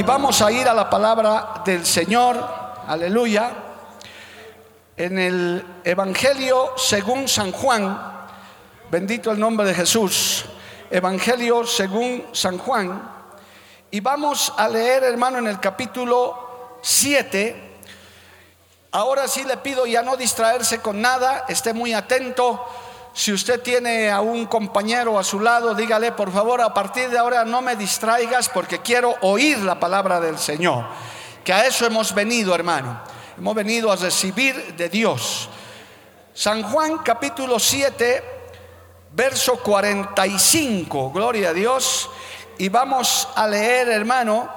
Y vamos a ir a la palabra del Señor, aleluya, en el Evangelio según San Juan, bendito el nombre de Jesús, Evangelio según San Juan, y vamos a leer, hermano, en el capítulo 7. Ahora sí le pido ya no distraerse con nada, esté muy atento. Si usted tiene a un compañero a su lado, dígale, por favor, a partir de ahora no me distraigas porque quiero oír la palabra del Señor. Que a eso hemos venido, hermano. Hemos venido a recibir de Dios. San Juan capítulo 7, verso 45. Gloria a Dios. Y vamos a leer, hermano,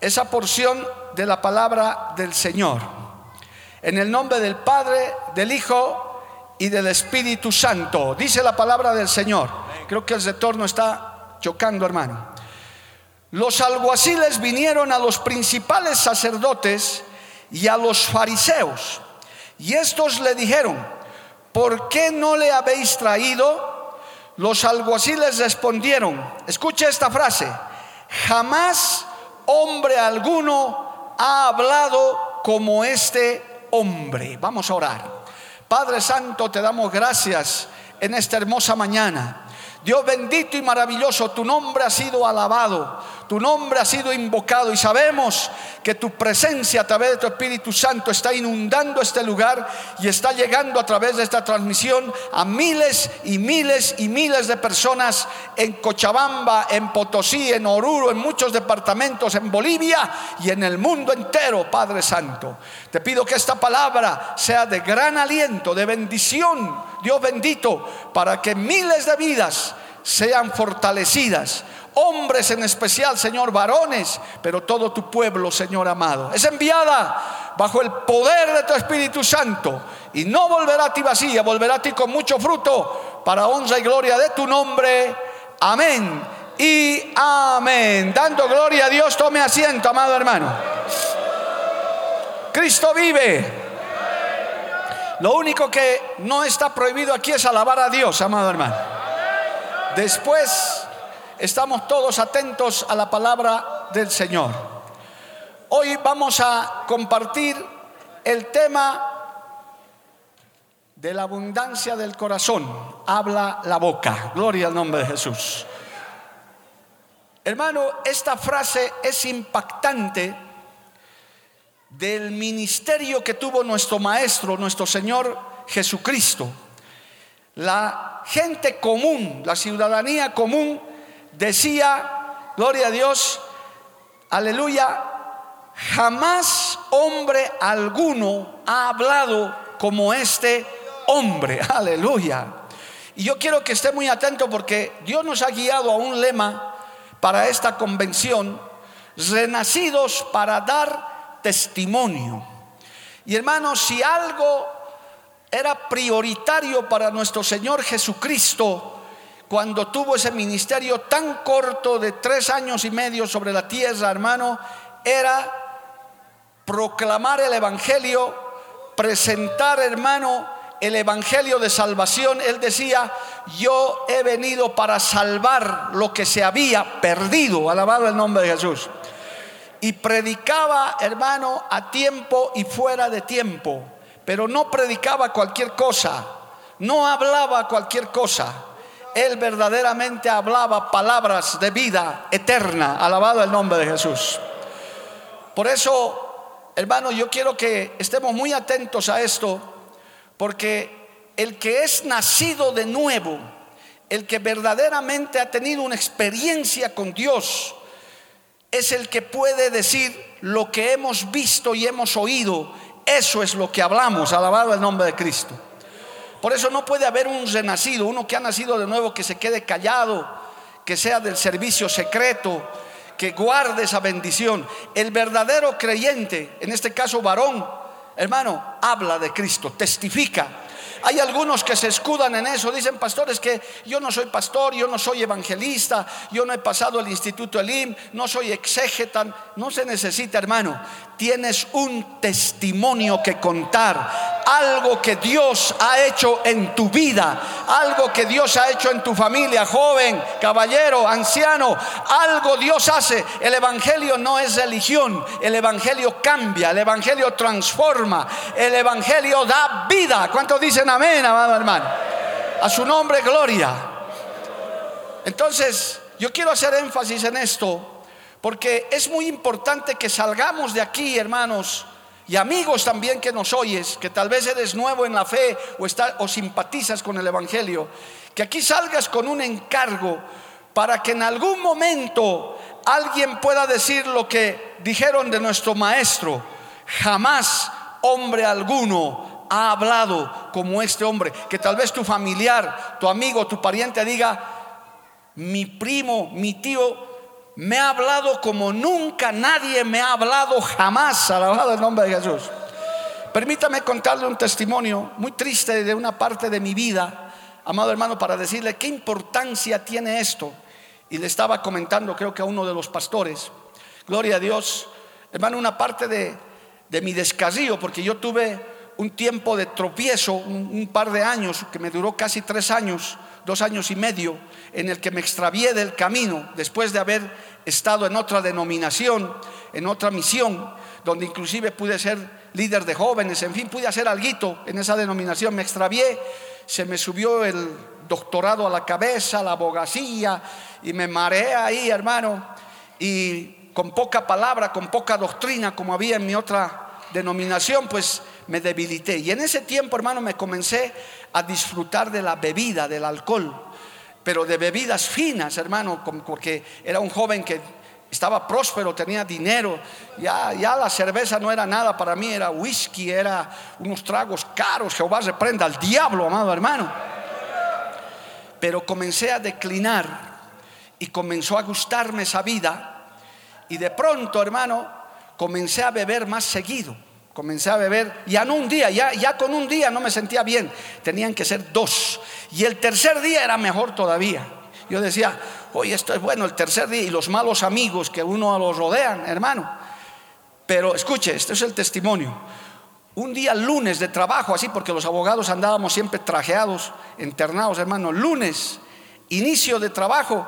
esa porción de la palabra del Señor. En el nombre del Padre, del Hijo y del Espíritu Santo. Dice la palabra del Señor. Creo que el retorno está chocando, hermano. Los alguaciles vinieron a los principales sacerdotes y a los fariseos. Y estos le dijeron, ¿por qué no le habéis traído? Los alguaciles respondieron, escuche esta frase, jamás hombre alguno ha hablado como este hombre. Vamos a orar. Padre Santo, te damos gracias en esta hermosa mañana. Dios bendito y maravilloso, tu nombre ha sido alabado, tu nombre ha sido invocado y sabemos que tu presencia a través de tu Espíritu Santo está inundando este lugar y está llegando a través de esta transmisión a miles y miles y miles de personas en Cochabamba, en Potosí, en Oruro, en muchos departamentos, en Bolivia y en el mundo entero, Padre Santo. Te pido que esta palabra sea de gran aliento, de bendición, Dios bendito, para que miles de vidas sean fortalecidas. Hombres en especial, Señor, varones, pero todo tu pueblo, Señor amado. Es enviada bajo el poder de tu Espíritu Santo y no volverá a ti vacía, volverá a ti con mucho fruto para honra y gloria de tu nombre. Amén y amén. Dando gloria a Dios, tome asiento, amado hermano. Cristo vive. Lo único que no está prohibido aquí es alabar a Dios, amado hermano. Después estamos todos atentos a la palabra del Señor. Hoy vamos a compartir el tema de la abundancia del corazón. Habla la boca. Gloria al nombre de Jesús. Hermano, esta frase es impactante del ministerio que tuvo nuestro Maestro, nuestro Señor Jesucristo. La gente común, la ciudadanía común, decía, gloria a Dios, aleluya, jamás hombre alguno ha hablado como este hombre, aleluya. Y yo quiero que esté muy atento porque Dios nos ha guiado a un lema para esta convención, renacidos para dar testimonio. Y hermanos, si algo era prioritario para nuestro Señor Jesucristo, cuando tuvo ese ministerio tan corto de tres años y medio sobre la tierra, hermano, era proclamar el Evangelio, presentar, hermano, el Evangelio de salvación. Él decía, yo he venido para salvar lo que se había perdido, alabado el nombre de Jesús. Y predicaba, hermano, a tiempo y fuera de tiempo, pero no predicaba cualquier cosa, no hablaba cualquier cosa él verdaderamente hablaba palabras de vida eterna. Alabado el nombre de Jesús. Por eso, hermano, yo quiero que estemos muy atentos a esto, porque el que es nacido de nuevo, el que verdaderamente ha tenido una experiencia con Dios, es el que puede decir lo que hemos visto y hemos oído Eso es lo que hablamos, alabado el nombre de Cristo. Por eso no puede haber un renacido, uno que ha nacido de nuevo, que se quede callado, que sea del servicio secreto, que guarde esa bendición. El verdadero creyente, en este caso varón, hermano, habla de Cristo, testifica. Hay algunos que se escudan en eso, dicen pastores que yo no soy pastor, yo no soy evangelista, yo no he pasado el instituto Elim, no soy exégeta, no se necesita hermano, tienes un testimonio que contar, algo que Dios ha hecho en tu vida, algo que Dios ha hecho en tu familia, joven, caballero, anciano, algo Dios hace. El Evangelio no es religión, el Evangelio cambia, el Evangelio transforma, el Evangelio da vida. ¿Cuántos dicen amén, amado hermano? A su nombre, gloria. Entonces, yo quiero hacer énfasis en esto porque es muy importante que salgamos de aquí, hermanos, y amigos también que nos oyes, que tal vez eres nuevo en la fe o, o simpatizas con el Evangelio, que aquí salgas con un encargo para que en algún momento alguien pueda decir lo que dijeron de nuestro maestro. Jamás hombre alguno ha hablado como este hombre. Que tal vez tu familiar, tu amigo, tu pariente diga, mi primo, mi tío me ha hablado como nunca nadie me ha hablado jamás, alabado el nombre de Jesús. Permítame contarle un testimonio muy triste de una parte de mi vida, amado hermano, para decirle qué importancia tiene esto. Y le estaba comentando, creo que a uno de los pastores, gloria a Dios, hermano, una parte de, mi descarrío, porque yo tuve un tiempo de tropiezo, un par de años, que me duró casi tres años, dos años y medio en el que me extravié del camino después de haber estado en otra denominación, en otra misión, donde inclusive pude ser líder de jóvenes, en fin, pude hacer algo en esa denominación, me extravié, se me subió el doctorado a la cabeza, la abogacía, y me mareé ahí, hermano, y con poca palabra, con poca doctrina, como había en mi otra denominación, pues me debilité. Y en ese tiempo, hermano, me comencé a disfrutar de la bebida, del alcohol, pero de bebidas finas, hermano, porque era un joven que estaba próspero, tenía dinero, ya, ya la cerveza no era nada para mí, era whisky, era unos tragos caros, Jehová reprenda al diablo, amado hermano. Pero comencé a declinar y comenzó a gustarme esa vida y de pronto, hermano, comencé a beber más seguido. Comencé a beber, ya no un día, ya, ya con un día no me sentía bien, tenían que ser dos. Y el tercer día era mejor todavía. Yo decía, oye, esto es bueno, el tercer día y los malos amigos que uno los rodean, hermano. Pero escuche, este es el testimonio. Un día lunes de trabajo, así porque los abogados andábamos siempre trajeados, internados, hermano. Lunes, inicio de trabajo,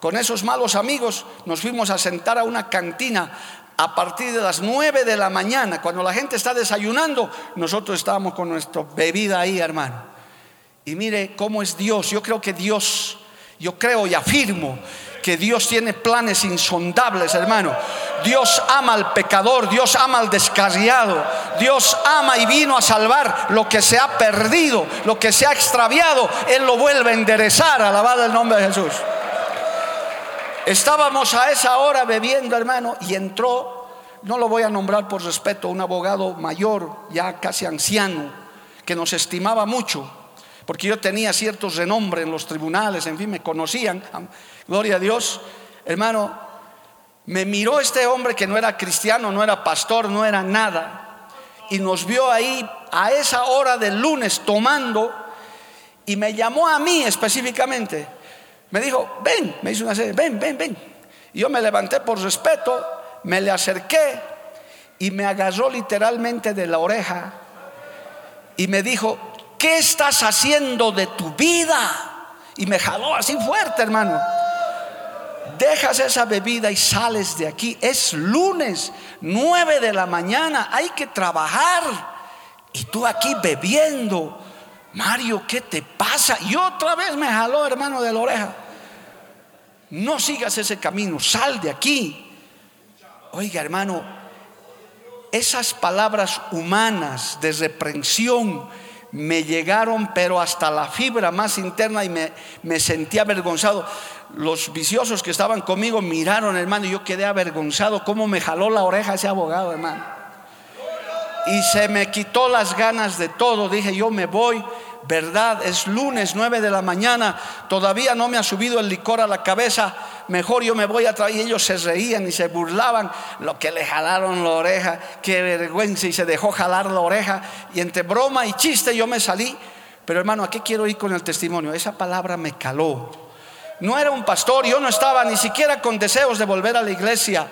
con esos malos amigos nos fuimos a sentar a una cantina a partir de las 9 de la mañana, cuando la gente está desayunando, nosotros estábamos con nuestra bebida ahí, hermano. Y mire cómo es Dios. Yo creo que Dios, yo creo y afirmo que Dios tiene planes insondables, hermano. Dios ama al pecador, Dios ama al descarriado, Dios ama y vino a salvar lo que se ha perdido, lo que se ha extraviado, Él lo vuelve a enderezar, alabado el nombre de Jesús. Estábamos a esa hora bebiendo, hermano, y entró, no lo voy a nombrar por respeto, un abogado mayor, ya casi anciano, que nos estimaba mucho, porque yo tenía ciertos renombre en los tribunales, en fin, me conocían, gloria a Dios, hermano, me miró este hombre que no era cristiano, no era pastor, no era nada, y nos vio ahí a esa hora del lunes tomando, y me llamó a mí específicamente me dijo, ven, me hizo una serie, ven, ven, ven. Y yo me levanté por respeto, me le acerqué y me agarró literalmente de la oreja y me dijo, ¿qué estás haciendo de tu vida? Y me jaló así fuerte, hermano. Dejas esa bebida y sales de aquí. Es lunes, nueve de la mañana, hay que trabajar. Y tú aquí bebiendo. Mario, ¿qué te pasa? Y otra vez me jaló, hermano, de la oreja no sigas ese camino, sal de aquí. Oiga, hermano, esas palabras humanas de reprensión me llegaron, pero hasta la fibra más interna y me, me sentí avergonzado. Los viciosos que estaban conmigo miraron, hermano, y yo quedé avergonzado. ¿Cómo me jaló la oreja ese abogado, hermano? Y se me quitó las ganas de todo. Dije, yo me voy, verdad, es lunes 9 de la mañana, todavía no me ha subido el licor a la cabeza, mejor yo me voy a traer. Y ellos se reían y se burlaban, lo que le jalaron la oreja, qué vergüenza, y se dejó jalar la oreja. Y entre broma y chiste yo me salí. Pero hermano, ¿a qué quiero ir con el testimonio? Esa palabra me caló. No era un pastor, yo no estaba ni siquiera con deseos de volver a la iglesia.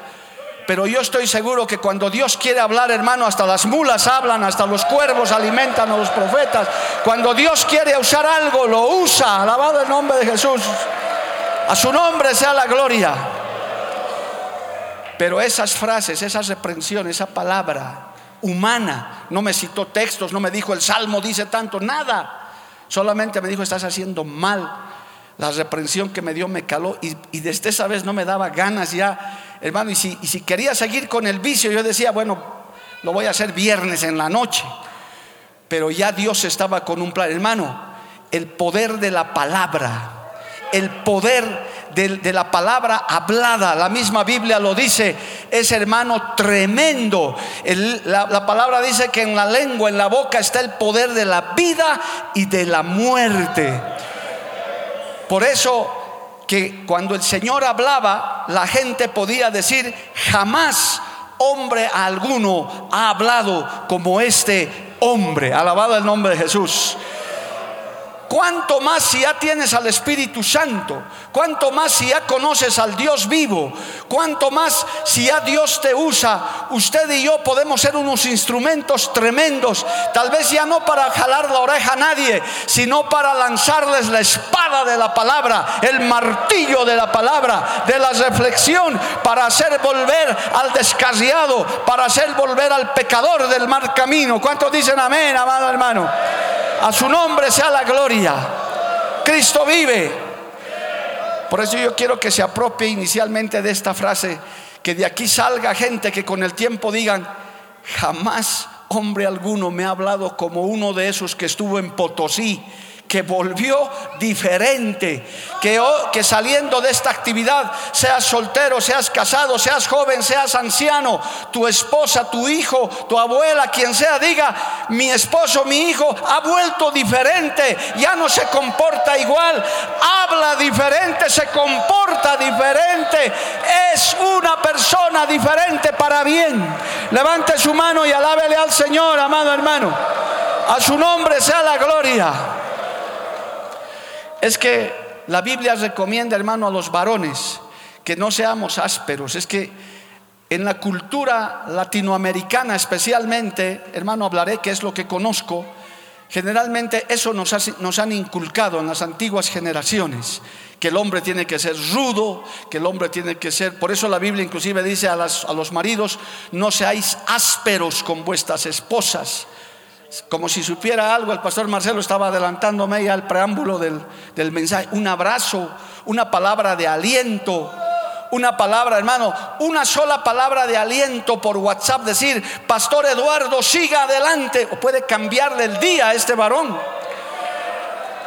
Pero yo estoy seguro que cuando Dios quiere hablar, hermano, hasta las mulas hablan, hasta los cuervos alimentan a los profetas. Cuando Dios quiere usar algo, lo usa. Alabado el nombre de Jesús. A su nombre sea la gloria. Pero esas frases, esas reprensiones, esa palabra humana, no me citó textos, no me dijo el salmo dice tanto, nada. Solamente me dijo, estás haciendo mal. La reprensión que me dio me caló y, y desde esa vez no me daba ganas ya hermano, y si, y si quería seguir con el vicio, yo decía, bueno, lo voy a hacer viernes en la noche. Pero ya Dios estaba con un plan. Hermano, el poder de la palabra, el poder de, la palabra hablada, la misma Biblia lo dice, es hermano tremendo. la, la palabra dice que en la lengua, en la boca está el poder de la vida y de la muerte. Por eso que cuando el Señor hablaba, la gente podía decir, jamás hombre alguno ha hablado como este hombre. Alabado el nombre de Jesús. Cuanto más si ya tienes al Espíritu Santo, cuanto más si ya conoces al Dios vivo, cuanto más si ya Dios te usa, usted y yo podemos ser unos instrumentos tremendos, tal vez ya no para jalar la oreja a nadie, sino para lanzarles la espada de la palabra, el martillo de la palabra, de la reflexión, para hacer volver al descasiado, para hacer volver al pecador del mal camino. ¿Cuántos dicen amén, amado hermano? A su nombre sea la gloria. Cristo vive. Por eso yo quiero que se apropie inicialmente de esta frase, que de aquí salga gente que con el tiempo digan, jamás hombre alguno me ha hablado como uno de esos que estuvo en Potosí que volvió diferente, que, saliendo de esta actividad, seas soltero, seas casado, seas joven, seas anciano, tu esposa, tu hijo, tu abuela, quien sea, diga, mi esposo, mi hijo ha vuelto diferente, ya no se comporta igual, habla diferente, se comporta diferente, es una persona diferente para bien. Levante su mano y alábele al Señor, amado hermano. A su nombre sea la gloria es que la Biblia recomienda, hermano, a los varones que no seamos ásperos. Es que en la cultura latinoamericana especialmente, hermano, hablaré que es lo que conozco, generalmente eso nos, han inculcado en las antiguas generaciones, que el hombre tiene que ser rudo, que el hombre tiene que ser, por eso la Biblia inclusive dice a, a los maridos, no seáis ásperos con vuestras esposas, como si supiera algo, el pastor Marcelo estaba adelantándome ya al preámbulo del, mensaje. Un abrazo, una palabra de aliento, una palabra, hermano, una sola palabra de aliento por WhatsApp, decir, Pastor Eduardo, siga adelante, o puede cambiarle el día a este varón.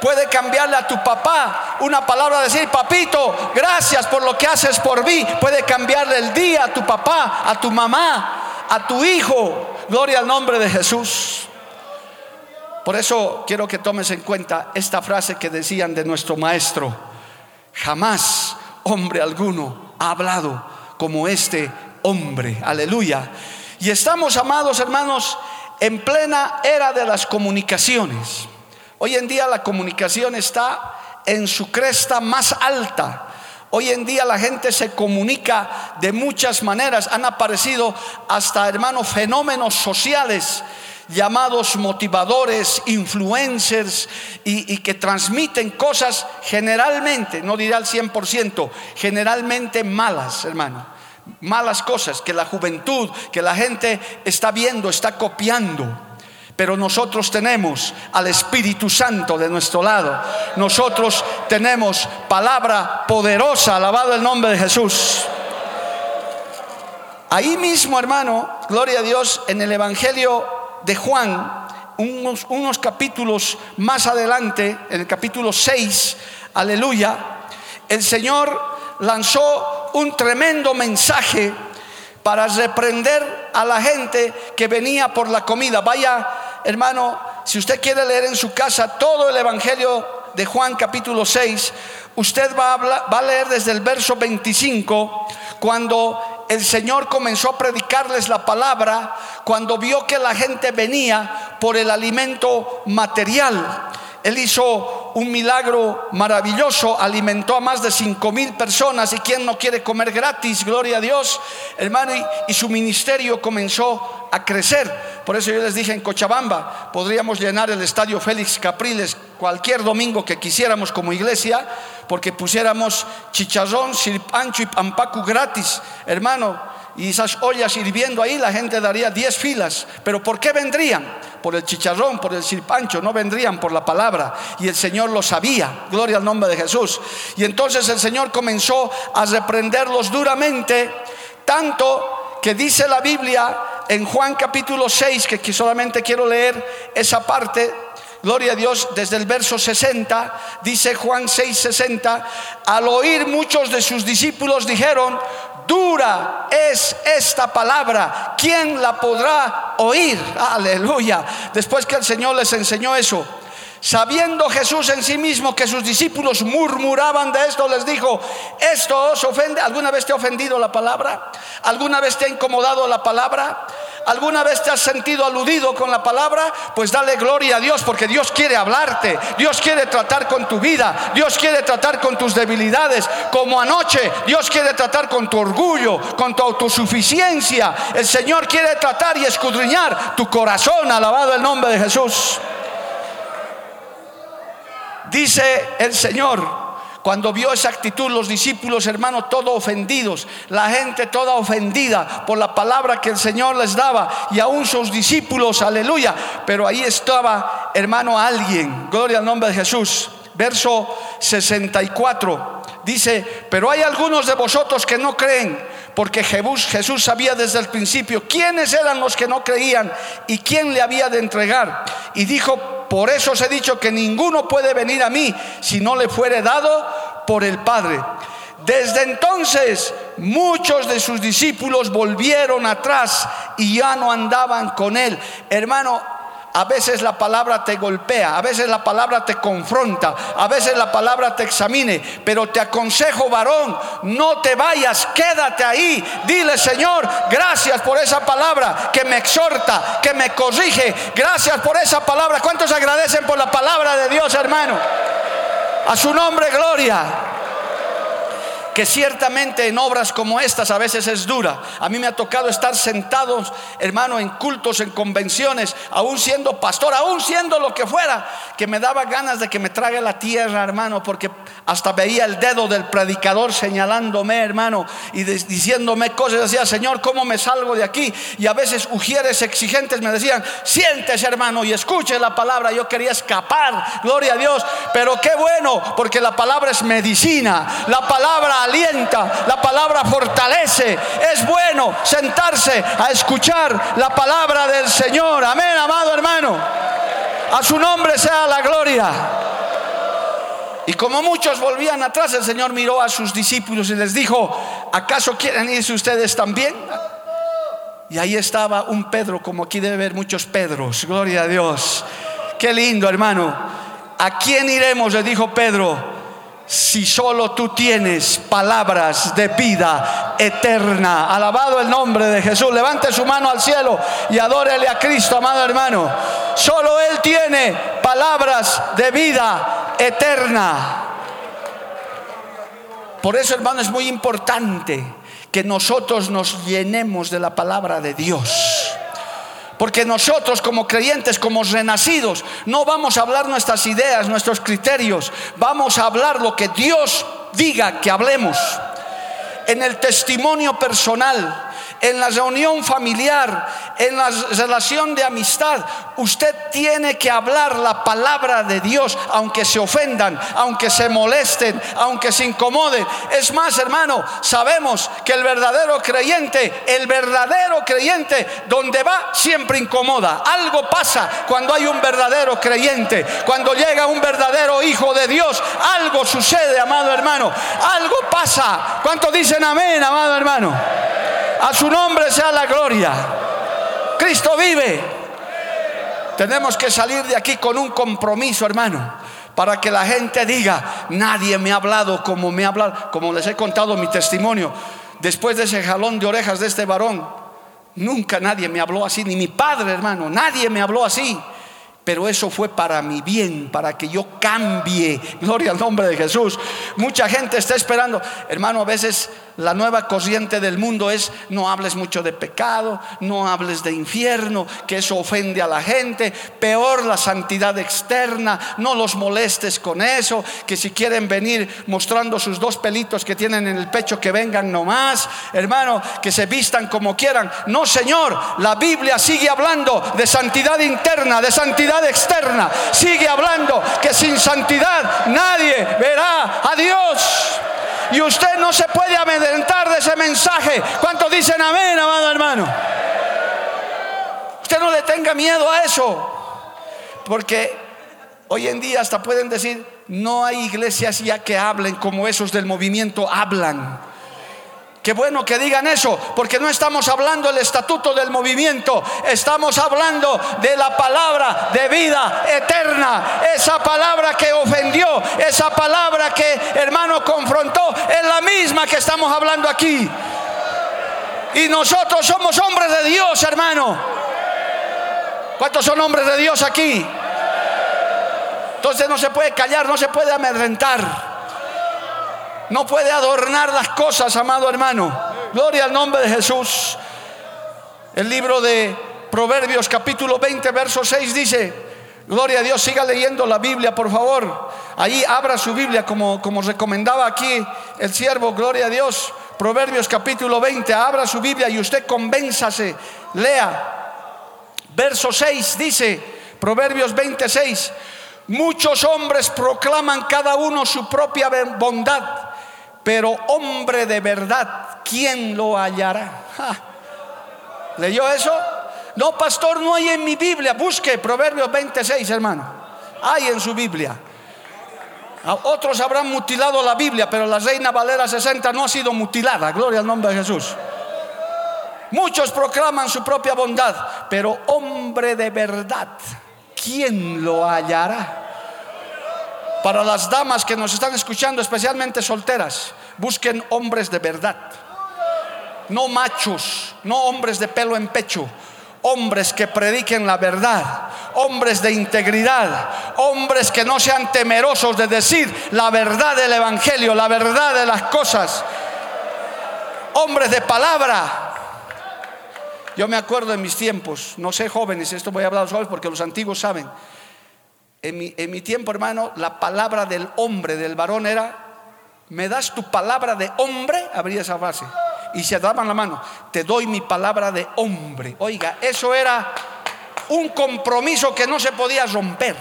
Puede cambiarle a tu papá una palabra, decir, papito, gracias por lo que haces por mí. Puede cambiarle el día a tu papá, a tu mamá, a tu hijo. Gloria al nombre de Jesús. Por eso quiero que tomes en cuenta esta frase que decían de nuestro maestro. Jamás hombre alguno ha hablado como este hombre. Aleluya. Y estamos, amados hermanos, en plena era de las comunicaciones. Hoy en día la comunicación está en su cresta más alta. Hoy en día la gente se comunica de muchas maneras. Han aparecido hasta, hermanos, fenómenos sociales llamados motivadores, influencers y, que transmiten cosas generalmente, no diré al 100%, generalmente malas, hermano. Malas cosas que la juventud, que la gente está viendo, está copiando. Pero nosotros tenemos al Espíritu Santo de nuestro lado. Nosotros tenemos palabra poderosa, alabado el nombre de Jesús. Ahí mismo, hermano, gloria a Dios, en el Evangelio de Juan, unos, capítulos más adelante, en el capítulo 6, aleluya, el Señor lanzó un tremendo mensaje para reprender a la gente que venía por la comida. Vaya, hermano, si usted quiere leer en su casa todo el Evangelio de Juan capítulo 6, usted va a, va a leer desde el verso 25, cuando el Señor comenzó a predicarles la palabra, cuando vio que la gente venía por el alimento material. Él hizo un milagro maravilloso, alimentó a más de cinco mil personas y quien no quiere comer gratis, gloria a Dios, hermano, y, su ministerio comenzó a crecer. Por eso yo les dije en Cochabamba, podríamos llenar el estadio Félix Capriles cualquier domingo que quisiéramos como iglesia, porque pusiéramos chicharrón, sirpancho y pampacu gratis, hermano, y esas ollas hirviendo ahí, la gente daría 10 filas. Pero ¿por qué vendrían? Por el chicharrón, por el sirpancho, no vendrían por la palabra. Y el Señor lo sabía, gloria al nombre de Jesús. Y entonces el Señor comenzó a reprenderlos duramente, tanto que dice la Biblia en Juan capítulo 6, que solamente quiero leer esa parte, Gloria a Dios, desde el verso 60, dice Juan 6, 60, al oír muchos de sus discípulos dijeron, dura es esta palabra, ¿quién la podrá oír? Aleluya. Después que el Señor les enseñó eso, Sabiendo Jesús en sí mismo que sus discípulos murmuraban de esto, les dijo, ¿esto os ofende? ¿Alguna vez te ha ofendido la palabra? ¿Alguna vez te ha incomodado la palabra? ¿Alguna vez te has sentido aludido con la palabra? Pues dale gloria a Dios porque Dios quiere hablarte, Dios quiere tratar con tu vida, Dios quiere tratar con tus debilidades, como anoche Dios quiere tratar con tu orgullo, con tu autosuficiencia. El Señor quiere tratar y escudriñar tu corazón, alabado el nombre de Jesús. Dice el Señor, cuando vio esa actitud, los discípulos, hermanos, todos ofendidos, la gente toda ofendida por la palabra que el Señor les daba, y aún sus discípulos, aleluya. Pero ahí estaba, hermano, alguien, gloria al nombre de Jesús. Verso 64 dice, pero hay algunos de vosotros que no creen, porque Jesús, Jesús sabía desde el principio quiénes eran los que no creían y quién le había de entregar. Y dijo, por eso os he dicho que ninguno puede venir a mí si no le fuere dado por el Padre. Desde entonces muchos de sus discípulos volvieron atrás y ya no andaban con él. Hermano, a veces la palabra te golpea, a veces la palabra te confronta, a veces la palabra te examine, pero te aconsejo, varón, no te vayas, quédate ahí. Dile, Señor, gracias por esa palabra que me exhorta, que me corrige. Gracias por esa palabra. ¿Cuántos agradecen por la palabra de Dios, hermano? A su nombre, gloria que ciertamente en obras como estas a veces es dura. A mí me ha tocado estar sentados, hermano, en cultos, en convenciones, aún siendo pastor, aún siendo lo que fuera, que me daba ganas de que me trague la tierra, hermano, porque hasta veía el dedo del predicador señalándome, hermano, y diciéndome cosas. Decía, Señor, ¿cómo me salgo de aquí? Y a veces ujieres exigentes me decían, siéntese, hermano, y escuche la palabra. Yo quería escapar, gloria a Dios, pero qué bueno, porque la palabra es medicina, la palabra alienta, la palabra fortalece. Es bueno sentarse a escuchar la palabra del Señor. Amén, amado hermano. A su nombre sea la gloria. Y como muchos volvían atrás, el Señor miró a sus discípulos y les dijo, ¿acaso quieren irse ustedes también? Y ahí estaba un Pedro, como aquí debe haber muchos Pedros, gloria a Dios. Qué lindo, hermano. ¿A quién iremos? Le dijo Pedro si solo tú tienes palabras de vida eterna. Alabado el nombre de Jesús. Levante su mano al cielo y adórele a Cristo, amado hermano. Solo Él tiene palabras de vida eterna. Por eso, hermano, es muy importante que nosotros nos llenemos de la palabra de Dios. Porque nosotros como creyentes, como renacidos, no vamos a hablar nuestras ideas, nuestros criterios, vamos a hablar lo que Dios diga que hablemos. En el testimonio personal, en la reunión familiar, en la relación de amistad, usted tiene que hablar la palabra de Dios, aunque se ofendan, aunque se molesten, aunque se incomoden. Es más, hermano, sabemos que el verdadero creyente, el verdadero creyente, donde va, siempre incomoda. Algo pasa cuando hay un verdadero creyente, cuando llega un verdadero hijo de Dios, algo sucede, amado hermano. Algo pasa. ¿Cuántos dicen amén, amado hermano? A su nombre sea la gloria. Cristo vive. Tenemos que salir de aquí con un compromiso, hermano para que la gente diga, nadie me ha hablado como me ha hablado, como les he contado mi testimonio, después de ese jalón de orejas de este varón, nunca nadie me habló así, ni mi padre hermano, nadie me habló así pero eso fue para mi bien, para que yo cambie. Gloria al nombre de Jesús. Mucha gente está esperando. Hermano, a veces la nueva corriente del mundo es no hables mucho de pecado, no hables de infierno, que eso ofende a la gente. Peor la santidad externa, no los molestes con eso, que si quieren venir mostrando sus dos pelitos que tienen en el pecho, que vengan nomás. Hermano, que se vistan como quieran. No, Señor, la Biblia sigue hablando de santidad interna, de santidad externa. Sigue hablando que sin santidad nadie verá a Dios. Y usted no se puede amedrentar de ese mensaje. ¿Cuántos dicen amén, amado hermano? Usted no le tenga miedo a eso. Porque hoy en día hasta pueden decir, no hay iglesias ya que hablen como esos del movimiento hablan. Qué bueno que digan eso, porque no estamos hablando del estatuto del movimiento, estamos hablando de la palabra de vida eterna. Esa palabra que ofendió, esa palabra que hermano confrontó, es la misma que estamos hablando aquí. Y nosotros somos hombres de Dios, hermano. ¿Cuántos son hombres de Dios aquí? Entonces no se puede callar, no se puede amedrentar. No puede adornar las cosas, amado hermano. Gloria al nombre de Jesús. El libro de Proverbios capítulo 20, verso 6 dice, Gloria a Dios, siga leyendo la Biblia, por favor. Ahí abra su Biblia como, como recomendaba aquí el siervo, gloria a Dios. Proverbios capítulo 20, abra su Biblia y usted convénzase, lea. Verso 6 dice, Proverbios 26, muchos hombres proclaman cada uno su propia bondad pero hombre de verdad, ¿quién lo hallará? ¿Leyó eso? No, pastor, no hay en mi Biblia. Busque Proverbios 26, hermano. Hay en su Biblia. Otros habrán mutilado la Biblia, pero la Reina Valera 60 no ha sido mutilada. Gloria al nombre de Jesús. Muchos proclaman su propia bondad, pero hombre de verdad, ¿quién lo hallará? Para las damas que nos están escuchando, especialmente solteras, busquen hombres de verdad. No machos, no hombres de pelo en pecho, hombres que prediquen la verdad, hombres de integridad, hombres que no sean temerosos de decir la verdad del Evangelio, la verdad de las cosas, hombres de palabra. Yo me acuerdo en mis tiempos, no sé jóvenes, esto voy a hablar a los jóvenes porque los antiguos saben, en mi, tiempo, hermano, la palabra del hombre, del varón era, ¿me das tu palabra de hombre? Abría esa frase. Y se daban la mano, te doy mi palabra de hombre. Oiga, eso era un compromiso que no se podía romper.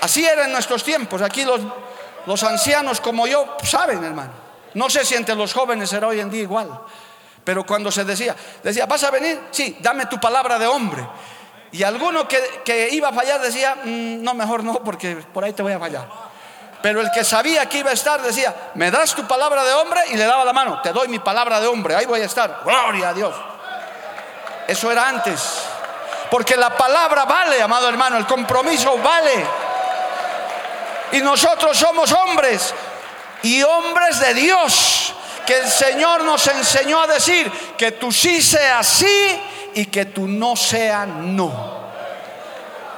Así era en nuestros tiempos. Aquí los, los ancianos como yo saben, hermano. No sé si entre los jóvenes será hoy en día igual. Pero cuando se decía, decía, ¿vas a venir? Sí, dame tu palabra de hombre. Y alguno que, iba a fallar decía, mm, no, mejor no, porque por ahí te voy a fallar. Pero el que sabía que iba a estar decía, ¿me das tu palabra de hombre? Y le daba la mano, te doy mi palabra de hombre, ahí voy a estar. Gloria a Dios. Eso era antes. Porque la palabra vale, amado hermano, el compromiso vale. Y nosotros somos hombres y hombres de Dios. Que el Señor nos enseñó a decir que tú sí seas sí y que tu no sea no.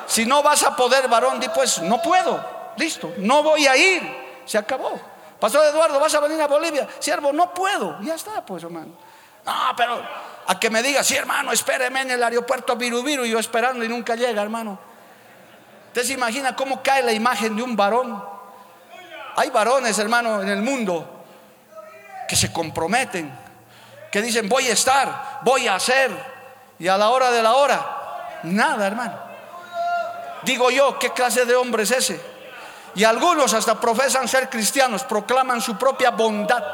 Si no vas a poder, varón, di pues, no puedo, listo, no voy a ir, se acabó. Pastor Eduardo, ¿vas a venir a Bolivia? Siervo, no puedo, ya está, pues, hermano. No, pero a que me diga, sí, hermano, espéreme en el aeropuerto Virubiru, yo esperando y nunca llega, hermano. Usted se imagina cómo cae la imagen de un varón. Hay varones, hermano, en el mundo que se comprometen, que dicen, voy a estar, voy a hacer, y a la hora de la hora, nada, hermano. Digo yo, ¿qué clase de hombre es ese? Y algunos hasta profesan ser cristianos, proclaman su propia bondad.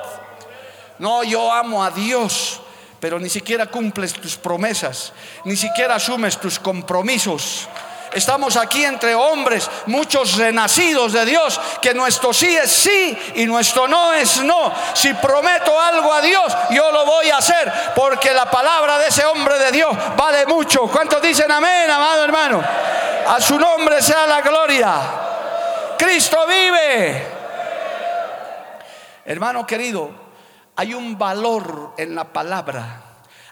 No, yo amo a Dios, pero ni siquiera cumples tus promesas, ni siquiera asumes tus compromisos. Estamos aquí entre hombres, muchos renacidos de Dios, que nuestro sí es sí y nuestro no es no. Si prometo algo a Dios, yo lo voy a hacer, porque la palabra de ese hombre de Dios vale mucho. ¿Cuántos dicen amén, amado hermano? A su nombre sea la gloria. Cristo vive. Hermano querido, hay un valor en la palabra,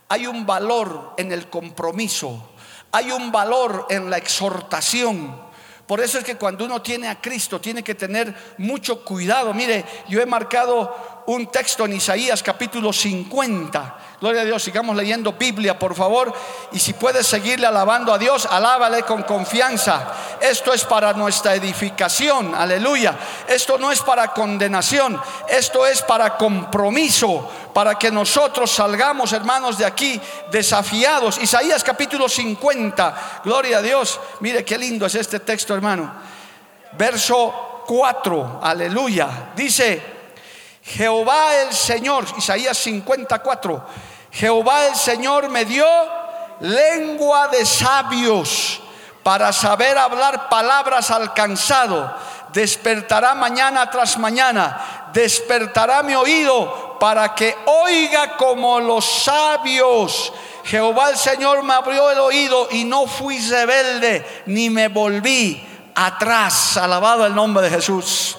hay un valor en el compromiso hay un valor en la exhortación. Por eso es que cuando uno tiene a Cristo tiene que tener mucho cuidado. Mire, yo he marcado un texto en Isaías capítulo 50 Gloria a Dios, sigamos leyendo Biblia, por favor. Y si puedes seguirle alabando a Dios, alábale con confianza. Esto es para nuestra edificación, aleluya. Esto no es para condenación, esto es para compromiso, para que nosotros salgamos, hermanos, de aquí desafiados. Isaías capítulo 50, gloria a Dios. Mire qué lindo es este texto, hermano. Verso 4, aleluya. Dice, Jehová el Señor, Isaías 54, Jehová el Señor me dio lengua de sabios para saber hablar palabras alcanzado. Despertará mañana tras mañana, despertará mi oído para que oiga como los sabios. Jehová el Señor me abrió el oído y no fui rebelde ni me volví atrás. Alabado el nombre de Jesús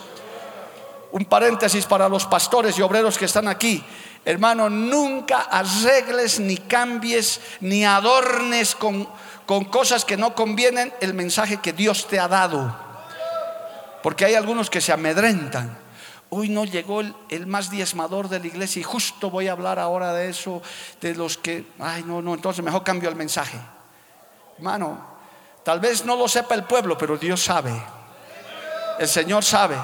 un paréntesis para los pastores y obreros que están aquí. Hermano, nunca arregles ni cambies ni adornes con, con cosas que no convienen el mensaje que Dios te ha dado. Porque hay algunos que se amedrentan. Hoy no llegó el, el, más diezmador de la iglesia y justo voy a hablar ahora de eso, de los que, ay, no, no, entonces mejor cambio el mensaje. Hermano, tal vez no lo sepa el pueblo, pero Dios sabe. El Señor sabe.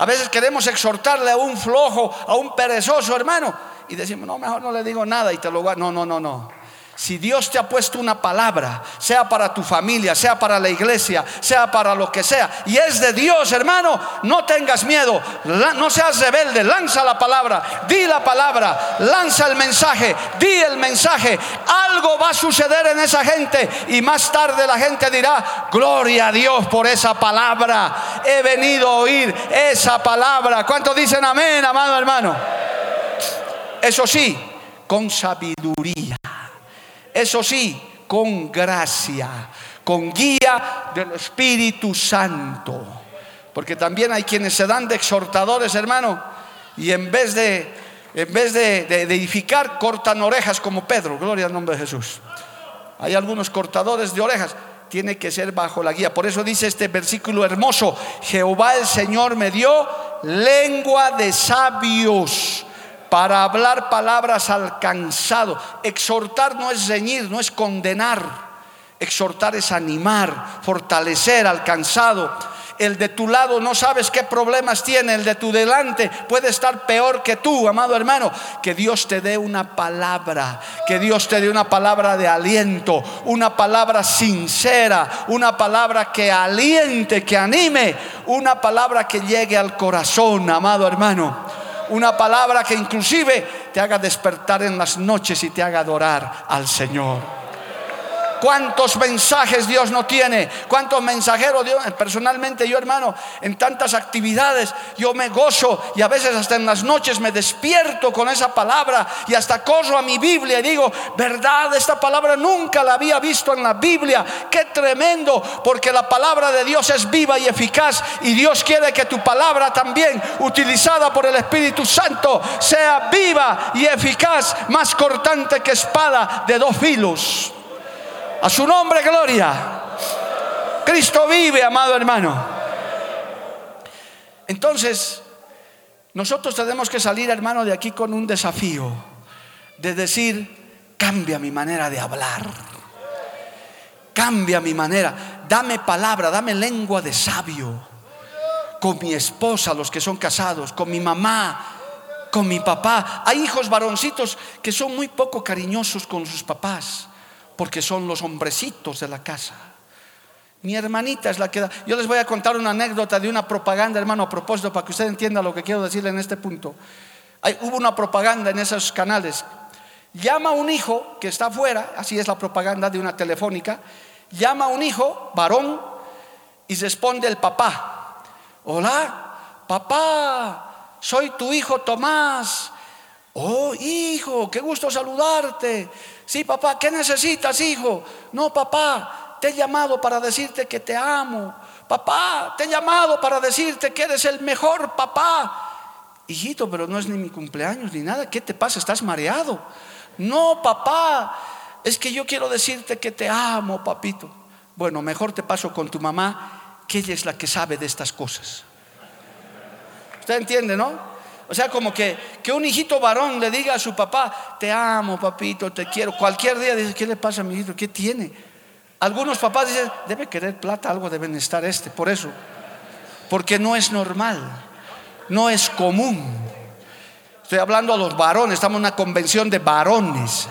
A veces queremos exhortarle a un flojo, a un perezoso hermano, y decimos, no, mejor no le digo nada y te lo No, no, no, no. Si Dios te ha puesto una palabra, sea para tu familia, sea para la iglesia, sea para lo que sea, y es de Dios, hermano, no tengas miedo, no seas rebelde, lanza la palabra, di la palabra, lanza el mensaje, di el mensaje. Algo va a suceder en esa gente y más tarde la gente dirá, gloria a Dios por esa palabra. He venido a oír esa palabra. ¿Cuántos dicen amén, amado hermano? Eso sí, con sabiduría. Eso sí, con gracia, con guía del Espíritu Santo. Porque también hay quienes se dan de exhortadores, hermano, y en vez de, en vez de, edificar, cortan orejas como Pedro. Gloria al nombre de Jesús. Hay algunos cortadores de orejas. Tiene que ser bajo la guía. Por eso dice este versículo hermoso, Jehová el Señor me dio lengua de sabios para hablar palabras al cansado. Exhortar no es reñir, no es condenar. Exhortar es animar, fortalecer al cansado. El de tu lado no sabes qué problemas tiene, el de tu delante puede estar peor que tú, amado hermano. Que Dios te dé una palabra, que Dios te dé una palabra de aliento, una palabra sincera, una palabra que aliente, que anime, una palabra que llegue al corazón, amado hermano una palabra que inclusive te haga despertar en las noches y te haga adorar al Señor. ¿Cuántos mensajes Dios no tiene? ¿Cuántos mensajeros Dios? Personalmente yo hermano, en tantas actividades yo me gozo y a veces hasta en las noches me despierto con esa palabra y hasta corro a mi Biblia y digo, verdad, esta palabra nunca la había visto en la Biblia. Qué tremendo, porque la palabra de Dios es viva y eficaz y Dios quiere que tu palabra también, utilizada por el Espíritu Santo, sea viva y eficaz, más cortante que espada de dos filos. A su nombre, gloria. Cristo vive, amado hermano. Entonces, nosotros tenemos que salir, hermano, de aquí con un desafío de decir, cambia mi manera de hablar. Cambia mi manera. Dame palabra, dame lengua de sabio. Con mi esposa, los que son casados, con mi mamá, con mi papá. Hay hijos varoncitos que son muy poco cariñosos con sus papás porque son los hombrecitos de la casa. Mi hermanita es la que da. Yo les voy a contar una anécdota de una propaganda, hermano, a propósito, para que usted entienda lo que quiero decirle en este punto. Hay, hubo una propaganda en esos canales. Llama a un hijo que está afuera, así es la propaganda de una telefónica, llama a un hijo, varón, y responde el papá. Hola, papá, soy tu hijo Tomás. Oh, hijo, qué gusto saludarte. Sí, papá, ¿qué necesitas, hijo? No, papá, te he llamado para decirte que te amo. Papá, te he llamado para decirte que eres el mejor papá. Hijito, pero no es ni mi cumpleaños ni nada. ¿Qué te pasa? ¿Estás mareado? No, papá, es que yo quiero decirte que te amo, papito. Bueno, mejor te paso con tu mamá, que ella es la que sabe de estas cosas. ¿Usted entiende, no? O sea, como que, que un hijito varón le diga a su papá, te amo, papito, te quiero. Cualquier día dice, ¿qué le pasa a mi hijo? ¿Qué tiene? Algunos papás dicen, debe querer plata, algo deben estar este, por eso. Porque no es normal, no es común. Estoy hablando a los varones, estamos en una convención de varones.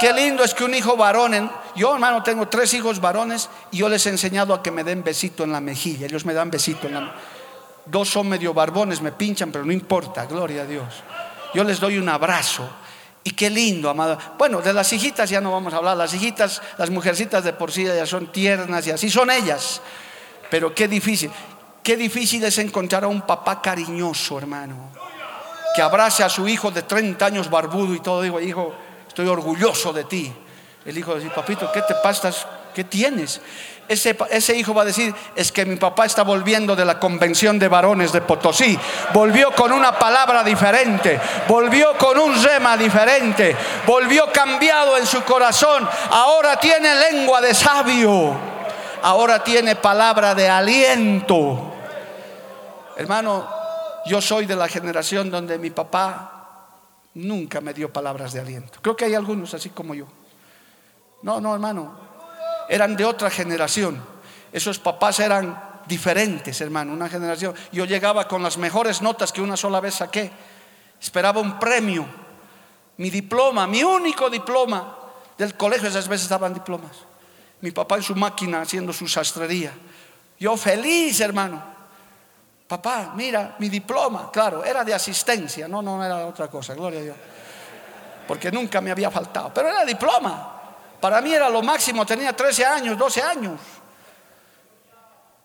Qué lindo es que un hijo varón, yo hermano tengo tres hijos varones y yo les he enseñado a que me den besito en la mejilla, ellos me dan besito en la Dos son medio barbones, me pinchan, pero no importa, gloria a Dios. Yo les doy un abrazo. Y qué lindo, amado. Bueno, de las hijitas ya no vamos a hablar. Las hijitas, las mujercitas de por sí ya son tiernas y así son ellas. Pero qué difícil. Qué difícil es encontrar a un papá cariñoso, hermano que abrace a su hijo de 30 años barbudo y todo, digo, hijo, estoy orgulloso de ti. El hijo dice, papito, ¿qué te pasas? ¿Qué tienes? Ese, ese, hijo va a decir, es que mi papá está volviendo de la convención de varones de Potosí. Volvió con una palabra diferente, volvió con un rema diferente, volvió cambiado en su corazón. Ahora tiene lengua de sabio, ahora tiene palabra de aliento. Hermano, yo soy de la generación donde mi papá nunca me dio palabras de aliento. Creo que hay algunos así como yo. No, no, hermano. Eran de otra generación. Esos papás eran diferentes, hermano. Una generación. Yo llegaba con las mejores notas que una sola vez saqué. Esperaba un premio. Mi diploma, mi único diploma del colegio. Esas veces daban diplomas. Mi papá en su máquina haciendo su sastrería. Yo feliz, hermano. Papá, mira, mi diploma, claro, era de asistencia, no, no era otra cosa, gloria a Dios. Porque nunca me había faltado, pero era diploma. Para mí era lo máximo, tenía 13 años, 12 años.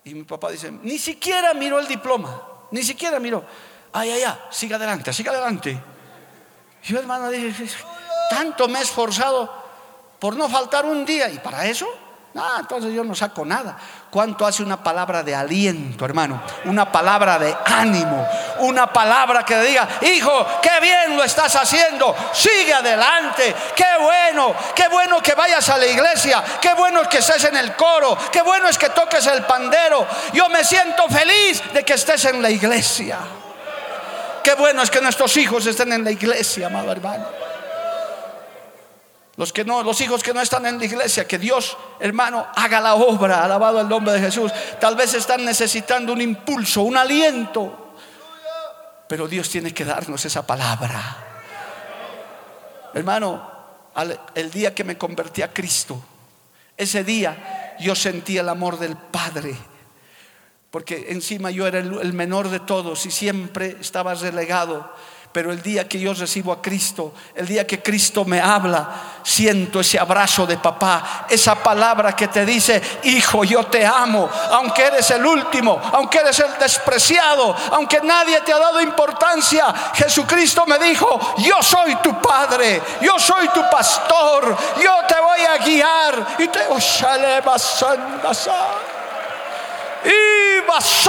Y mi papá dice, ni siquiera miró el diploma, ni siquiera miró. Ay, ay, ay, siga adelante, siga adelante. Y yo, hermano, dije, tanto me he esforzado por no faltar un día. ¿Y para eso? No, entonces yo no saco nada. ¿Cuánto hace una palabra de aliento, hermano? Una palabra de ánimo. Una palabra que le diga, hijo, qué bien lo estás haciendo. Sigue adelante. Qué bueno. Qué bueno que vayas a la iglesia. Qué bueno que estés en el coro. Qué bueno es que toques el pandero. Yo me siento feliz de que estés en la iglesia. Qué bueno es que nuestros hijos estén en la iglesia, amado hermano. Los, que no, los hijos que no están en la iglesia, que Dios, hermano, haga la obra, alabado el nombre de Jesús. Tal vez están necesitando un impulso, un aliento. Pero Dios tiene que darnos esa palabra. Hermano, el día que me convertí a Cristo, ese día yo sentí el amor del Padre. Porque encima yo era el menor de todos y siempre estaba relegado pero el día que yo recibo a Cristo, el día que Cristo me habla, siento ese abrazo de papá, esa palabra que te dice, hijo, yo te amo, aunque eres el último, aunque eres el despreciado, aunque nadie te ha dado importancia. Jesucristo me dijo, yo soy tu padre, yo soy tu pastor, yo te voy a guiar y te y vas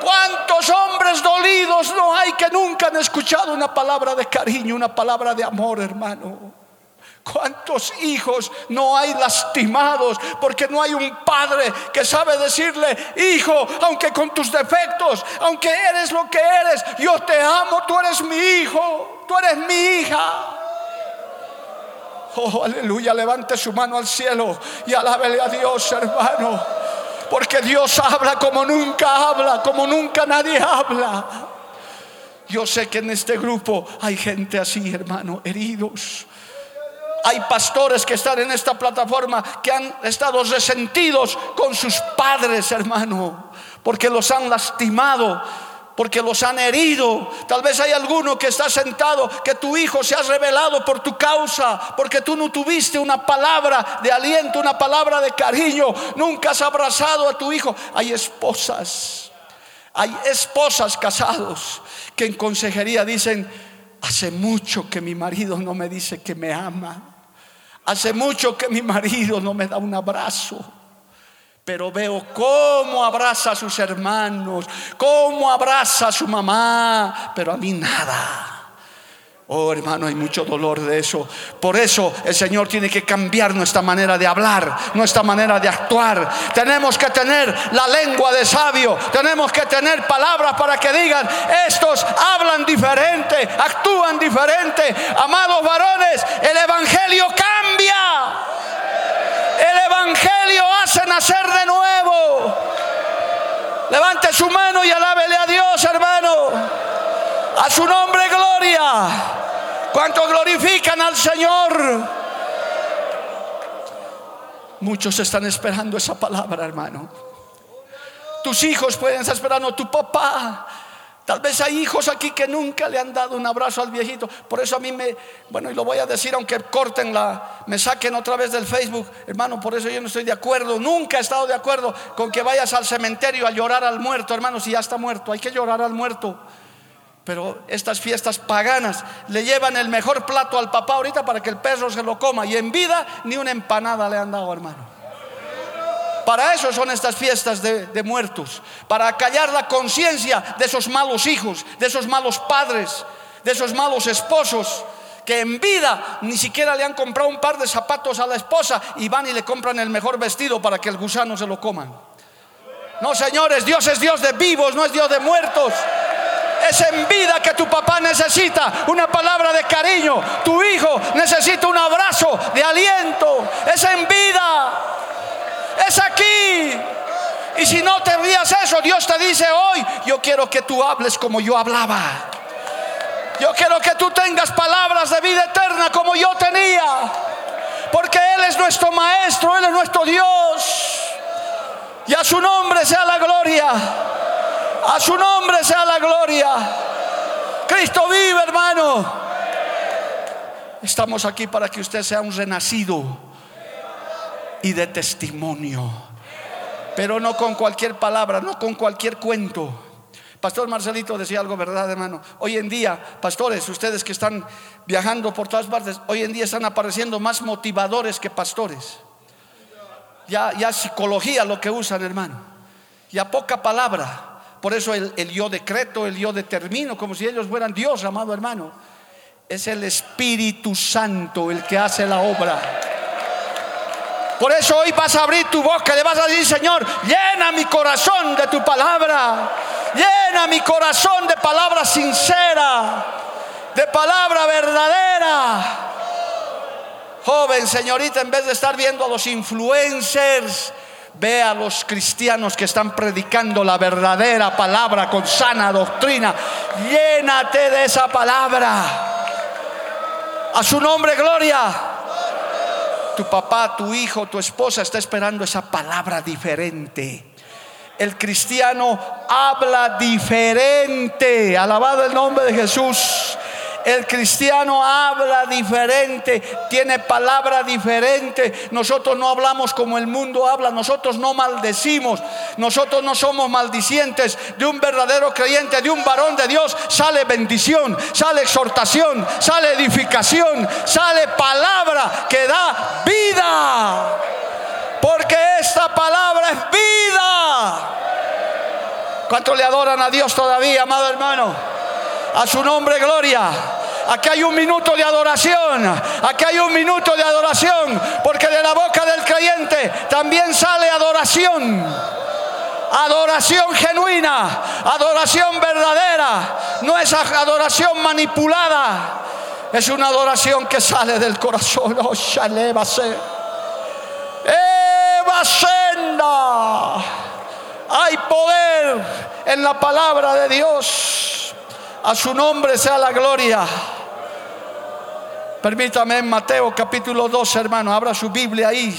¿Cuántos hombres dolidos no hay que nunca han escuchado una palabra de cariño, una palabra de amor, hermano? ¿Cuántos hijos no hay lastimados porque no hay un padre que sabe decirle, hijo, aunque con tus defectos, aunque eres lo que eres, yo te amo, tú eres mi hijo, tú eres mi hija? Oh, aleluya, levante su mano al cielo y alábele a Dios, hermano. Porque Dios habla como nunca habla, como nunca nadie habla. Yo sé que en este grupo hay gente así, hermano, heridos. Hay pastores que están en esta plataforma que han estado resentidos con sus padres, hermano, porque los han lastimado porque los han herido. Tal vez hay alguno que está sentado, que tu hijo se ha revelado por tu causa, porque tú no tuviste una palabra de aliento, una palabra de cariño, nunca has abrazado a tu hijo. Hay esposas, hay esposas casados que en consejería dicen, hace mucho que mi marido no me dice que me ama. Hace mucho que mi marido no me da un abrazo pero veo cómo abraza a sus hermanos, cómo abraza a su mamá, pero a mí nada. Oh hermano, hay mucho dolor de eso. Por eso el Señor tiene que cambiar nuestra manera de hablar, nuestra manera de actuar. Tenemos que tener la lengua de sabio, tenemos que tener palabras para que digan, estos hablan diferente, actúan diferente. Amados varones, el Evangelio cambia. El Evangelio hace nacer de nuevo. Levante su mano y alábele a Dios, hermano. A su nombre, gloria. ¿Cuánto glorifican al Señor? Muchos están esperando esa palabra, hermano. Tus hijos pueden estar esperando, tu papá, Tal vez hay hijos aquí que nunca le han dado un abrazo al viejito. Por eso a mí me, bueno, y lo voy a decir aunque corten la, me saquen otra vez del Facebook. Hermano, por eso yo no estoy de acuerdo. Nunca he estado de acuerdo con que vayas al cementerio a llorar al muerto. Hermano, si ya está muerto, hay que llorar al muerto. Pero estas fiestas paganas le llevan el mejor plato al papá ahorita para que el perro se lo coma. Y en vida ni una empanada le han dado, hermano. Para eso son estas fiestas de, muertos, para callar la conciencia de esos malos hijos, de esos malos padres, de esos malos esposos que en vida ni siquiera le han comprado un par de zapatos a la esposa y van y le compran el mejor vestido para que el gusano se lo coman. No, señores, Dios es Dios de vivos, no es Dios de muertos. Es en vida que tu papá necesita una palabra de cariño, tu hijo necesita un abrazo de aliento. Es en vida es aquí. Y si no te rías eso, Dios te dice hoy, yo quiero que tú hables como yo hablaba. Yo quiero que tú tengas palabras de vida eterna como yo tenía. Porque Él es nuestro Maestro, Él es nuestro Dios. Y a su nombre sea la gloria. A su nombre sea la gloria. Cristo vive, hermano. Estamos aquí para que usted sea un renacido y de testimonio. Pero no con cualquier palabra, no con cualquier cuento. Pastor Marcelito decía algo, ¿verdad, hermano? Hoy en día, pastores, ustedes que están viajando por todas partes, hoy en día están apareciendo más motivadores que pastores. Ya, ya psicología lo que usan, hermano. Ya poca palabra. Por eso el, el yo decreto, el yo determino, como si ellos fueran Dios, amado hermano. Es el Espíritu Santo el que hace la obra. Por eso hoy vas a abrir tu boca le vas a decir, Señor, llena mi corazón de tu palabra. Llena mi corazón de palabra sincera, de palabra verdadera. Joven, señorita, en vez de estar viendo a los influencers, ve a los cristianos que están predicando la verdadera palabra con sana doctrina. Llénate de esa palabra. A su nombre, gloria tu papá, tu hijo, tu esposa está esperando esa palabra diferente. El cristiano habla diferente. Alabado el nombre de Jesús. El cristiano habla diferente, tiene palabra diferente. Nosotros no hablamos como el mundo habla, nosotros no maldecimos, nosotros no somos maldicientes. De un verdadero creyente, de un varón de Dios, sale bendición, sale exhortación, sale edificación, sale palabra que da vida. Porque esta palabra es vida. ¿Cuántos le adoran a Dios todavía, amado hermano? A su nombre, gloria. Aquí hay un minuto de adoración. Aquí hay un minuto de adoración. Porque de la boca del creyente también sale adoración. Adoración genuina. Adoración verdadera. No es adoración manipulada. Es una adoración que sale del corazón. Oh, Hay poder en la palabra de Dios. A su nombre sea la gloria. Permítame en Mateo capítulo 2, hermano, abra su Biblia ahí.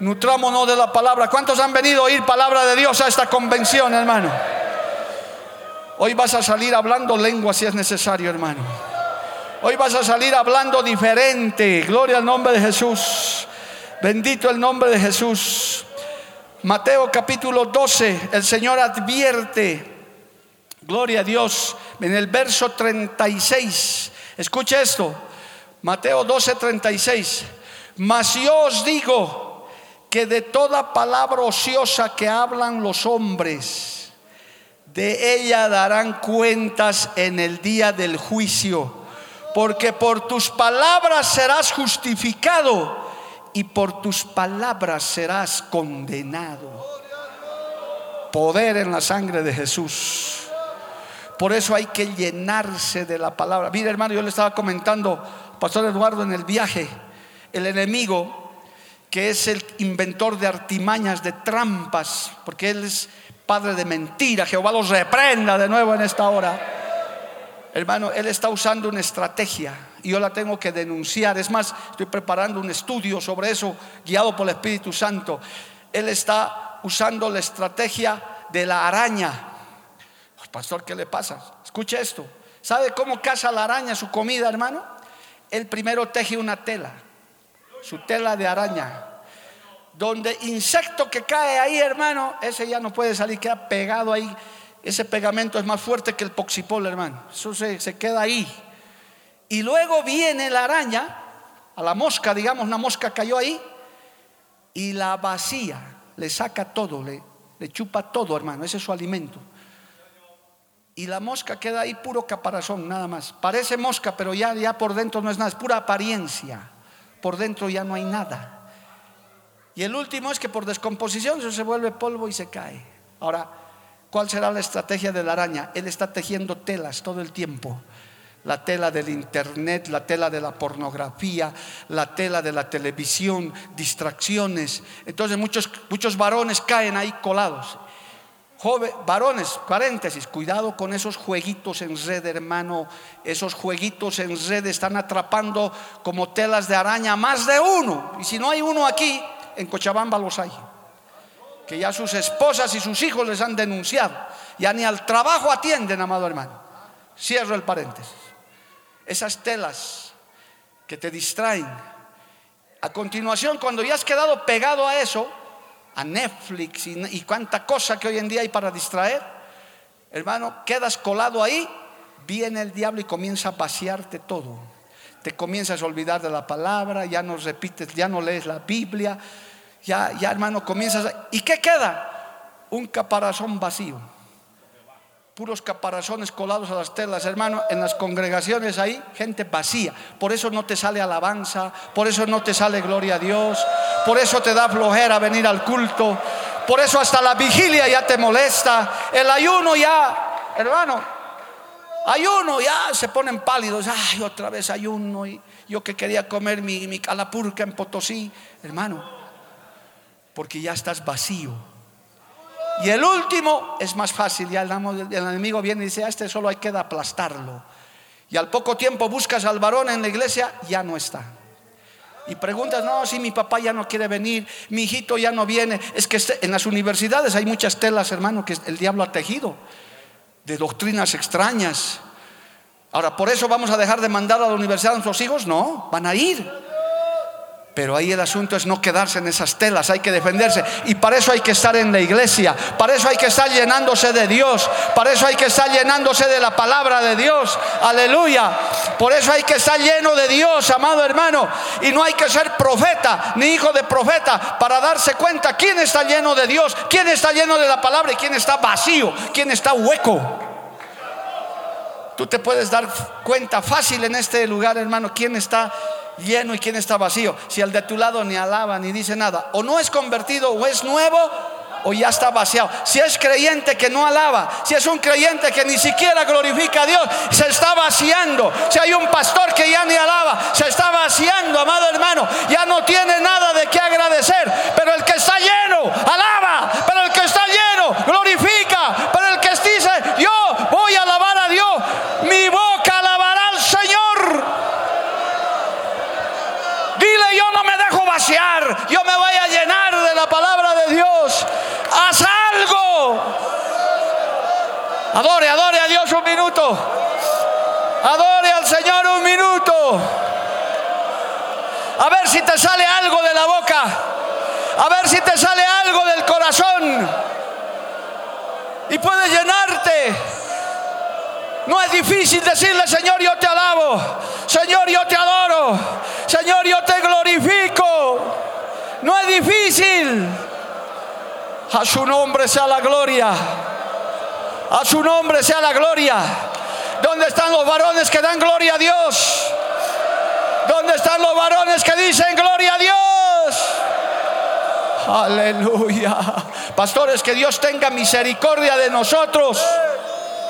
Nutrámonos de la palabra. ¿Cuántos han venido a oír palabra de Dios a esta convención, hermano? Hoy vas a salir hablando lengua si es necesario, hermano. Hoy vas a salir hablando diferente. Gloria al nombre de Jesús. Bendito el nombre de Jesús. Mateo capítulo 12, el Señor advierte, gloria a Dios, en el verso 36. Escucha esto, Mateo 12, 36. Mas yo os digo que de toda palabra ociosa que hablan los hombres, de ella darán cuentas en el día del juicio, porque por tus palabras serás justificado y por tus palabras serás condenado. Poder en la sangre de Jesús. Por eso hay que llenarse de la palabra. Mira, hermano, yo le estaba comentando, Pastor Eduardo, en el viaje, el enemigo, que es el inventor de artimañas, de trampas, porque él es padre de mentira. Jehová los reprenda de nuevo en esta hora. Hermano, él está usando una estrategia y yo la tengo que denunciar. Es más, estoy preparando un estudio sobre eso, guiado por el Espíritu Santo. Él está usando la estrategia de la araña. Pastor, ¿qué le pasa? Escucha esto. ¿Sabe cómo caza la araña su comida, hermano? Él primero teje una tela, su tela de araña. Donde insecto que cae ahí, hermano, ese ya no puede salir, queda pegado ahí. Ese pegamento es más fuerte que el poxipol, hermano. Eso se, se queda ahí. Y luego viene la araña, a la mosca, digamos, una mosca cayó ahí, y la vacía, le saca todo, le, le chupa todo, hermano. Ese es su alimento. Y la mosca queda ahí puro caparazón, nada más. Parece mosca, pero ya, ya por dentro no es nada, es pura apariencia. Por dentro ya no hay nada. Y el último es que por descomposición se vuelve polvo y se cae. Ahora, ¿cuál será la estrategia de la araña? Él está tejiendo telas todo el tiempo. La tela del internet, la tela de la pornografía, la tela de la televisión, distracciones. Entonces muchos, muchos varones caen ahí colados. Joven, varones, paréntesis, cuidado con esos jueguitos en red, hermano. Esos jueguitos en red están atrapando como telas de araña más de uno. Y si no hay uno aquí, en Cochabamba los hay. Que ya sus esposas y sus hijos les han denunciado. Ya ni al trabajo atienden, amado hermano. Cierro el paréntesis. Esas telas que te distraen. A continuación, cuando ya has quedado pegado a eso, a Netflix y, cuánta cosa que hoy en día hay para distraer, hermano, quedas colado ahí, viene el diablo y comienza a vaciarte todo. Te comienzas a olvidar de la palabra, ya no repites, ya no lees la Biblia, ya, ya hermano, comienzas a... ¿Y qué queda? Un caparazón vacío puros caparazones colados a las telas, hermano, en las congregaciones ahí, gente vacía. Por eso no te sale alabanza, por eso no te sale gloria a Dios, por eso te da flojera venir al culto, por eso hasta la vigilia ya te molesta, el ayuno ya, hermano, ayuno ya se ponen pálidos, ay, otra vez ayuno, y yo que quería comer mi, calapurca en Potosí, hermano, porque ya estás vacío. Y el último es más fácil, ya el, enemigo viene y dice, este solo hay que aplastarlo. Y al poco tiempo buscas al varón en la iglesia, ya no está. Y preguntas, no, si mi papá ya no quiere venir, mi hijito ya no viene. Es que este, en las universidades hay muchas telas, hermano, que el diablo ha tejido, de doctrinas extrañas. Ahora, ¿por eso vamos a dejar de mandar a la universidad a nuestros hijos? No, van a ir. Pero ahí el asunto es no quedarse en esas telas, hay que defenderse. Y para eso hay que estar en la iglesia, para eso hay que estar llenándose de Dios, para eso hay que estar llenándose de la palabra de Dios. Aleluya. Por eso hay que estar lleno de Dios, amado hermano. Y no hay que ser profeta ni hijo de profeta para darse cuenta quién está lleno de Dios, quién está lleno de la palabra y quién está vacío, quién está hueco. Tú te puedes dar cuenta fácil en este lugar, hermano, quién está lleno y quién está vacío. Si el de tu lado ni alaba ni dice nada, o no es convertido o es nuevo o ya está vaciado. Si es creyente que no alaba, si es un creyente que ni siquiera glorifica a Dios, se está vaciando. Si hay un pastor que ya ni alaba, se está vaciando, amado hermano, ya no tiene nada de qué agradecer. Pero el que está lleno, alaba. Pero el que está lleno, glorifica. Pero el que dice, yo voy a alabar a Dios, mi boca alabará al Señor. Dile, yo no me dejo vaciar, yo me voy a llenar de la palabra de Dios. Haz algo. Adore, adore a Dios. Un minuto. Adore al Señor un minuto. A ver si te sale algo de la boca. A ver si te sale algo del corazón. Y puedes llenarte. No es difícil decirle, Señor, yo te alabo. Señor, yo te adoro. Señor, yo te glorifico. No es difícil. A su nombre sea la gloria. A su nombre sea la gloria. ¿Dónde están los varones que dan gloria a Dios? ¿Dónde están los varones que dicen gloria a Dios? Aleluya. Pastores, que Dios tenga misericordia de nosotros.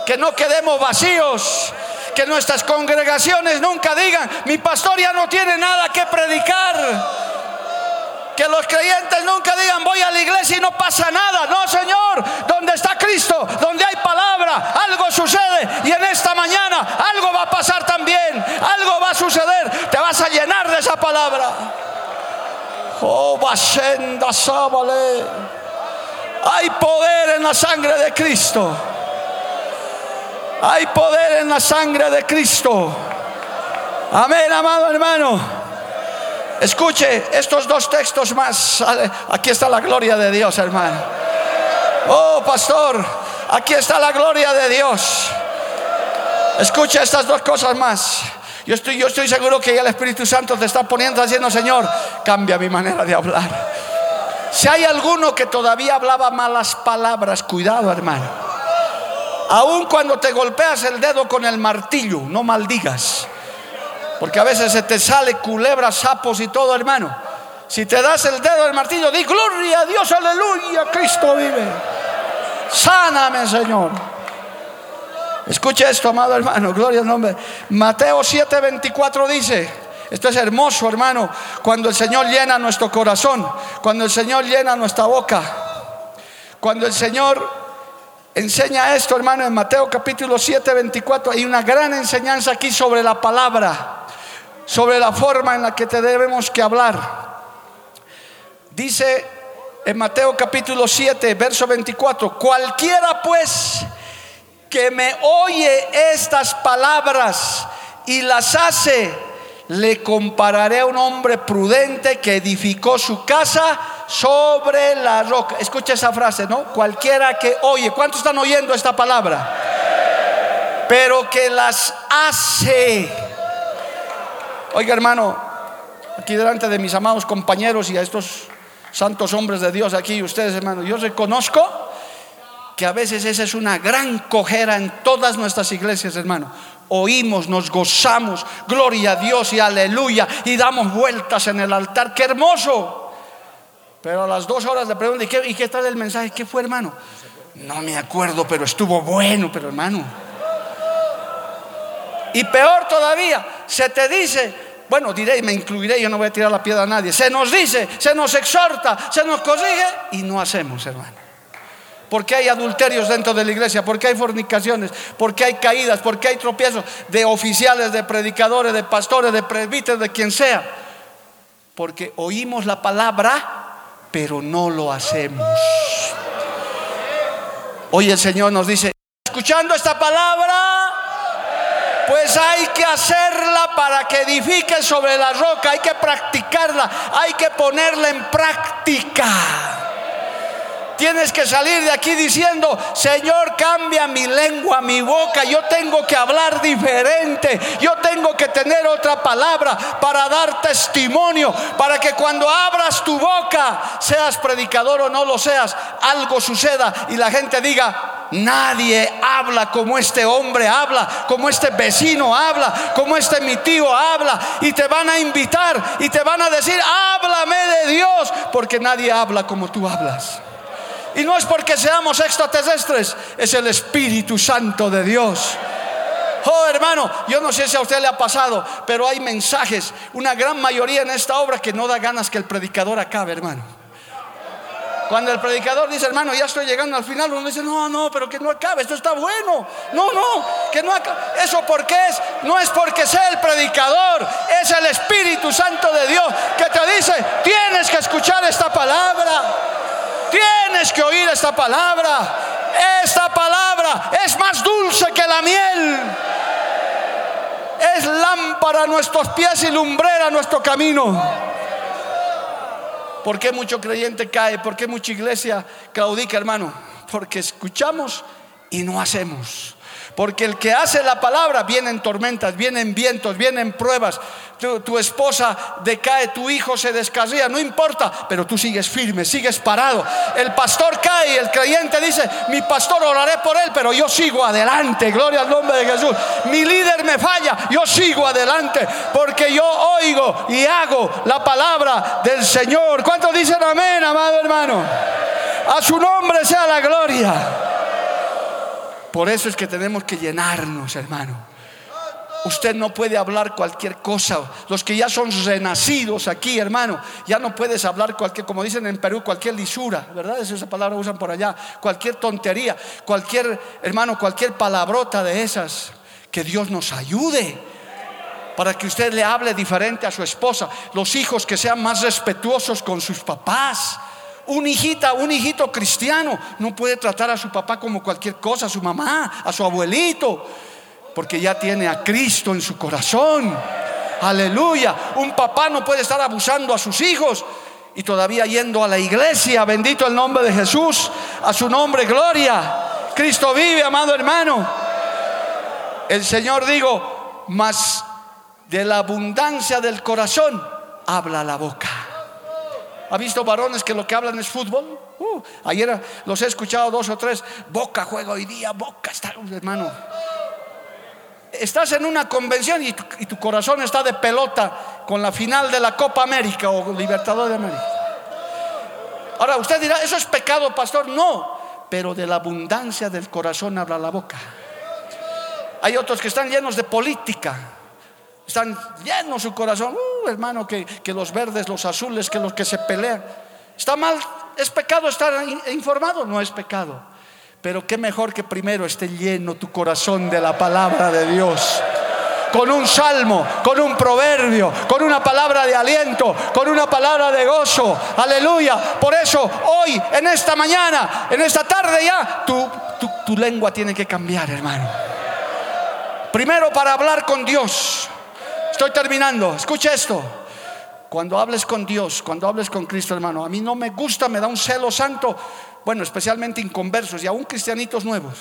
Que no quedemos vacíos. Que nuestras congregaciones nunca digan, mi pastor ya no tiene nada que predicar. Que los creyentes nunca digan voy a la iglesia y no pasa nada. No, Señor, donde está Cristo, donde hay palabra, algo sucede. Y en esta mañana algo va a pasar también. Algo va a suceder. Te vas a llenar de esa palabra. Oh, Basenda Sábale. Hay poder en la sangre de Cristo. Hay poder en la sangre de Cristo. Amén, amado hermano. Escuche estos dos textos más. Aquí está la gloria de Dios, hermano. Oh, pastor, aquí está la gloria de Dios. Escuche estas dos cosas más. Yo estoy, yo estoy seguro que ya el Espíritu Santo te está poniendo haciendo, Señor, cambia mi manera de hablar. Si hay alguno que todavía hablaba malas palabras, cuidado, hermano. Aun cuando te golpeas el dedo con el martillo, no maldigas. Porque a veces se te sale culebras, sapos y todo, hermano. Si te das el dedo del martillo, di gloria a Dios, aleluya, Cristo vive. Sáname, Señor. Escucha esto, amado hermano, gloria al nombre. Mateo 7:24 dice, esto es hermoso, hermano, cuando el Señor llena nuestro corazón, cuando el Señor llena nuestra boca, cuando el Señor enseña esto, hermano, en Mateo capítulo 7, 24, hay una gran enseñanza aquí sobre la palabra sobre la forma en la que te debemos que hablar. Dice en Mateo capítulo 7, verso 24, cualquiera pues que me oye estas palabras y las hace, le compararé a un hombre prudente que edificó su casa sobre la roca. Escucha esa frase, ¿no? Cualquiera que oye, ¿cuántos están oyendo esta palabra? Pero que las hace Oiga hermano, aquí delante de mis amados compañeros y a estos santos hombres de Dios aquí, ustedes hermano, yo reconozco que a veces esa es una gran cojera en todas nuestras iglesias, hermano. Oímos, nos gozamos, gloria a Dios y aleluya, y damos vueltas en el altar, qué hermoso. Pero a las dos horas le pregunto, ¿y qué, ¿y qué tal el mensaje? ¿Qué fue, hermano? No me acuerdo, pero estuvo bueno, pero hermano. Y peor todavía, se te dice, bueno, diré y me incluiré, yo no voy a tirar la piedra a nadie. Se nos dice, se nos exhorta, se nos corrige y no hacemos, hermano. Porque hay adulterios dentro de la iglesia, porque hay fornicaciones, porque hay caídas, porque hay tropiezos de oficiales, de predicadores, de pastores, de presbíteros, de quien sea. Porque oímos la palabra, pero no lo hacemos. Hoy el Señor nos dice, escuchando esta palabra, pues hay que hacerla para que edifique sobre la roca, hay que practicarla, hay que ponerla en práctica. Tienes que salir de aquí diciendo, Señor, cambia mi lengua, mi boca. Yo tengo que hablar diferente. Yo tengo que tener otra palabra para dar testimonio. Para que cuando abras tu boca, seas predicador o no lo seas, algo suceda y la gente diga, Nadie habla como este hombre habla, como este vecino habla, como este mi tío habla. Y te van a invitar y te van a decir, háblame de Dios, porque nadie habla como tú hablas. Y no es porque seamos extraterrestres, es el Espíritu Santo de Dios. Oh hermano, yo no sé si a usted le ha pasado, pero hay mensajes, una gran mayoría en esta obra que no da ganas que el predicador acabe, hermano. Cuando el predicador dice, hermano, ya estoy llegando al final, uno dice, no, no, pero que no acabe, esto está bueno. No, no, que no acabe. ¿Eso por qué es? No es porque sea el predicador, es el Espíritu Santo de Dios que te dice, tienes que escuchar esta palabra. Tienes que oír esta palabra. Esta palabra es más dulce que la miel. Es lámpara a nuestros pies y lumbrera a nuestro camino. ¿Por qué mucho creyente cae? ¿Por qué mucha iglesia claudica, hermano? Porque escuchamos y no hacemos. Porque el que hace la palabra viene en tormentas, viene en vientos, viene en pruebas. Tu, esposa decae, tu hijo se descarría, no importa, pero tú sigues firme, sigues parado. El pastor cae el creyente dice, mi pastor oraré por él, pero yo sigo adelante. Gloria al nombre de Jesús. Mi líder me falla, yo sigo adelante, porque yo oigo y hago la palabra del Señor. ¿Cuántos dicen amén, amado hermano? A su nombre sea la gloria. Por eso es que tenemos que llenarnos, hermano. Usted no puede hablar cualquier cosa. Los que ya son renacidos aquí, hermano, ya no puedes hablar cualquier, como dicen en Perú, cualquier lisura, ¿verdad? Es esa palabra usan por allá. Cualquier tontería, cualquier, hermano, cualquier palabrota de esas. Que Dios nos ayude para que usted le hable diferente a su esposa. Los hijos que sean más respetuosos con sus papás un hijita, un hijito cristiano no puede tratar a su papá como cualquier cosa, a su mamá, a su abuelito, porque ya tiene a Cristo en su corazón. Aleluya. Un papá no puede estar abusando a sus hijos y todavía yendo a la iglesia. Bendito el nombre de Jesús. A su nombre, gloria. Cristo vive, amado hermano. El Señor digo, mas de la abundancia del corazón habla la boca. ¿Ha visto varones que lo que hablan es fútbol? Uh, ayer los he escuchado dos o tres. Boca juega hoy día, Boca está, hermano. Estás en una convención y tu, corazón está de pelota con la final de la Copa América o Libertador de América. Ahora usted dirá, ¿eso es pecado, pastor? No, pero de la abundancia del corazón habla la boca. Hay otros que están llenos de política están llenos su corazón, uh, hermano, que, los verdes, los azules, que los que se pelean. ¿Está mal? ¿Es pecado estar informado? No es pecado. Pero qué mejor que primero esté lleno tu corazón de la palabra de Dios. Con un salmo, con un proverbio, con una palabra de aliento, con una palabra de gozo. Aleluya. Por eso hoy, en esta mañana, en esta tarde ya, tu, tu lengua tiene que cambiar, hermano. Primero para hablar con Dios Estoy terminando. Escucha esto. Cuando hables con Dios, cuando hables con Cristo, hermano, a mí no me gusta, me da un celo santo, bueno, especialmente inconversos y aún cristianitos nuevos.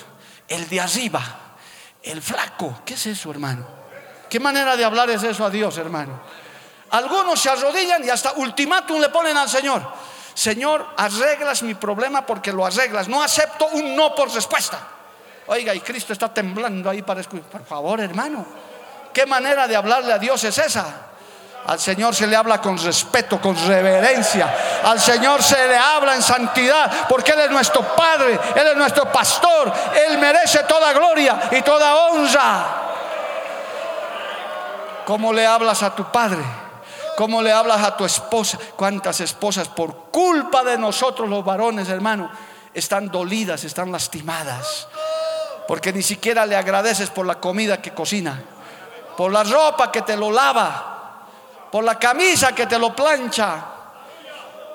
El de arriba, el flaco, ¿qué es eso, hermano? ¿Qué manera de hablar es eso a Dios, hermano? Algunos se arrodillan y hasta ultimátum le ponen al Señor. Señor, arreglas mi problema porque lo arreglas. No acepto un no por respuesta. Oiga, y Cristo está temblando ahí para escuchar. Por favor, hermano. ¿Qué manera de hablarle a Dios es esa? Al Señor se le habla con respeto, con reverencia. Al Señor se le habla en santidad, porque Él es nuestro Padre, Él es nuestro pastor. Él merece toda gloria y toda honra. ¿Cómo le hablas a tu Padre? ¿Cómo le hablas a tu esposa? ¿Cuántas esposas por culpa de nosotros los varones, hermano, están dolidas, están lastimadas? Porque ni siquiera le agradeces por la comida que cocina por la ropa que te lo lava, por la camisa que te lo plancha.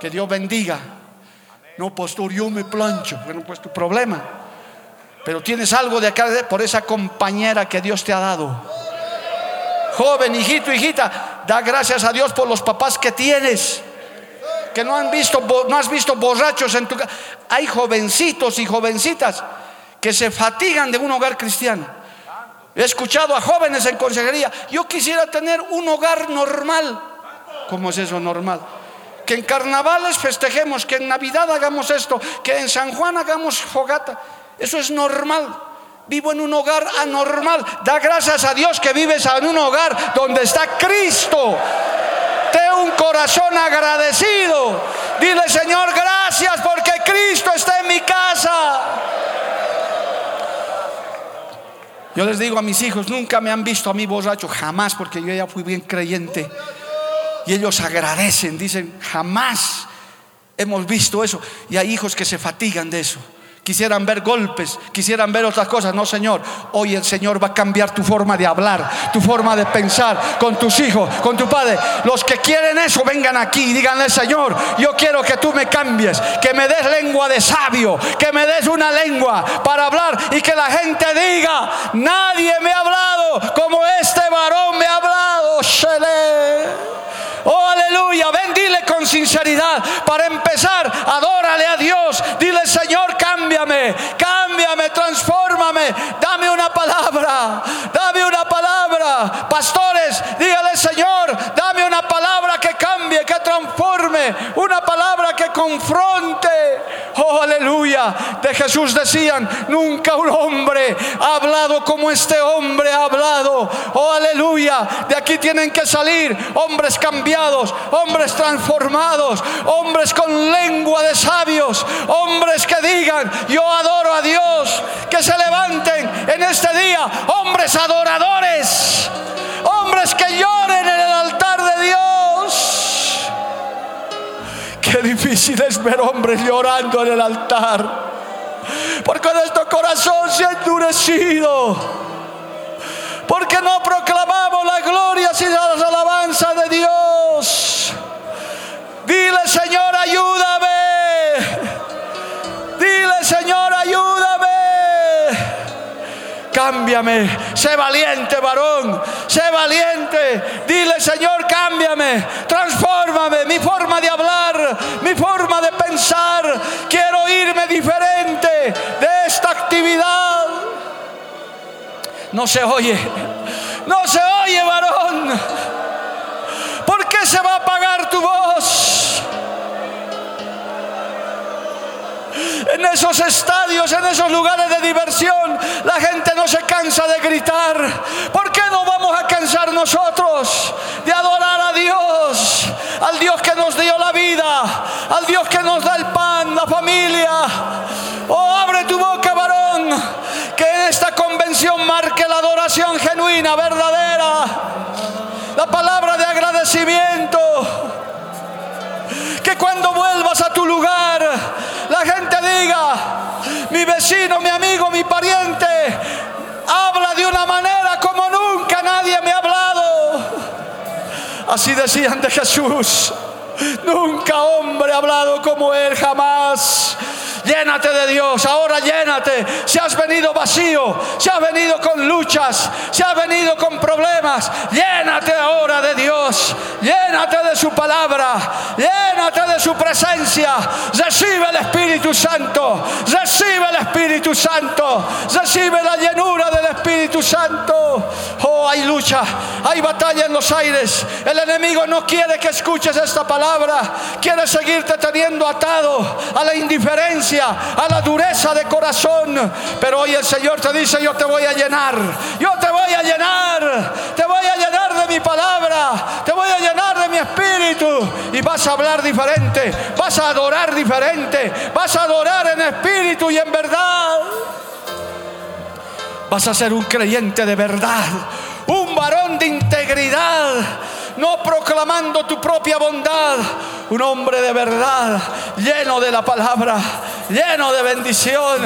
Que Dios bendiga. No, pastor, yo me plancho. Bueno, pues tu problema. Pero tienes algo de acá por esa compañera que Dios te ha dado. Joven, hijito, hijita, da gracias a Dios por los papás que tienes. Que no han visto, no has visto borrachos en tu casa. Hay jovencitos y jovencitas que se fatigan de un hogar cristiano He escuchado a jóvenes en consejería, yo quisiera tener un hogar normal. ¿Cómo es eso normal? Que en carnavales festejemos, que en Navidad hagamos esto, que en San Juan hagamos fogata. Eso es normal. Vivo en un hogar anormal. Da gracias a Dios que vives en un hogar donde está Cristo. Ten un corazón agradecido. Dile, Señor, gracias porque Cristo está en mi casa. Yo les digo a mis hijos, nunca me han visto a mí borracho, jamás, porque yo ya fui bien creyente. Y ellos agradecen, dicen, jamás hemos visto eso. Y hay hijos que se fatigan de eso quisieran ver golpes, quisieran ver otras cosas. No, Señor, hoy el Señor va a cambiar tu forma de hablar, tu forma de pensar con tus hijos, con tu padre. Los que quieren eso, vengan aquí y díganle, Señor, yo quiero que tú me cambies, que me des lengua de sabio, que me des una lengua para hablar y que la gente diga, nadie me ha hablado como este varón me ha hablado. Aleluya. Ven, dile con sinceridad. Para empezar, adórale a Dios. Dile, Señor, cámbiame, cámbiame, transfórmame. Dame una palabra, dame una palabra. Pastores, dígale, Señor, dame una palabra que cambie, que transforme. Una confronte. Oh, aleluya. De Jesús decían, nunca un hombre ha hablado como este hombre ha hablado. Oh, aleluya. De aquí tienen que salir hombres cambiados, hombres transformados, hombres con lengua de sabios, hombres que digan, yo adoro a Dios, que se levanten en este día, hombres adoradores, hombres que lloren en el altar de Dios. Qué difícil es ver hombres llorando en el altar. Porque nuestro corazón se ha endurecido. Porque no proclamamos la gloria y las alabanzas de Dios. Dile, Señor, ayúdame. Dile, Señor, ayúdame. Cámbiame. Sé valiente, varón. Sé valiente. Dile, Señor, cámbiame. Mi forma de hablar, mi forma de pensar. Quiero irme diferente de esta actividad. No se oye. No se oye, varón. ¿Por qué se va a apagar tu voz? En esos estadios, en esos lugares de diversión, la gente no se cansa de gritar. ¿Por qué no vamos a cansar nosotros de adorar a Dios? Al Dios que nos dio la vida, al Dios que nos da el pan, la familia. Oh, abre tu boca, varón, que en esta convención marque la adoración genuina, verdadera. La palabra de agradecimiento que cuando vuelvas a tu lugar, la gente diga, mi vecino, mi amigo, mi pariente, habla de una manera como nunca nadie me ha hablado. Así decían de Jesús. Nunca hombre ha hablado como él, jamás. Llénate de Dios, ahora llénate. Si has venido vacío, si has venido con luchas, si has venido con problemas, llénate ahora de Dios. Llénate de su palabra, llénate de su presencia. Recibe el Espíritu Santo, recibe el Espíritu Santo, recibe la llenura del Espíritu Santo. Oh, hay lucha, hay batalla en los aires. El enemigo no quiere que escuches esta palabra, quiere seguirte teniendo atado a la indiferencia a la dureza de corazón. Pero hoy el Señor te dice, yo te voy a llenar, yo te voy a llenar, te voy a llenar de mi palabra, te voy a llenar de mi espíritu y vas a hablar diferente, vas a adorar diferente, vas a adorar en espíritu y en verdad. Vas a ser un creyente de verdad, un varón de integridad no proclamando tu propia bondad, un hombre de verdad, lleno de la palabra, lleno de bendición,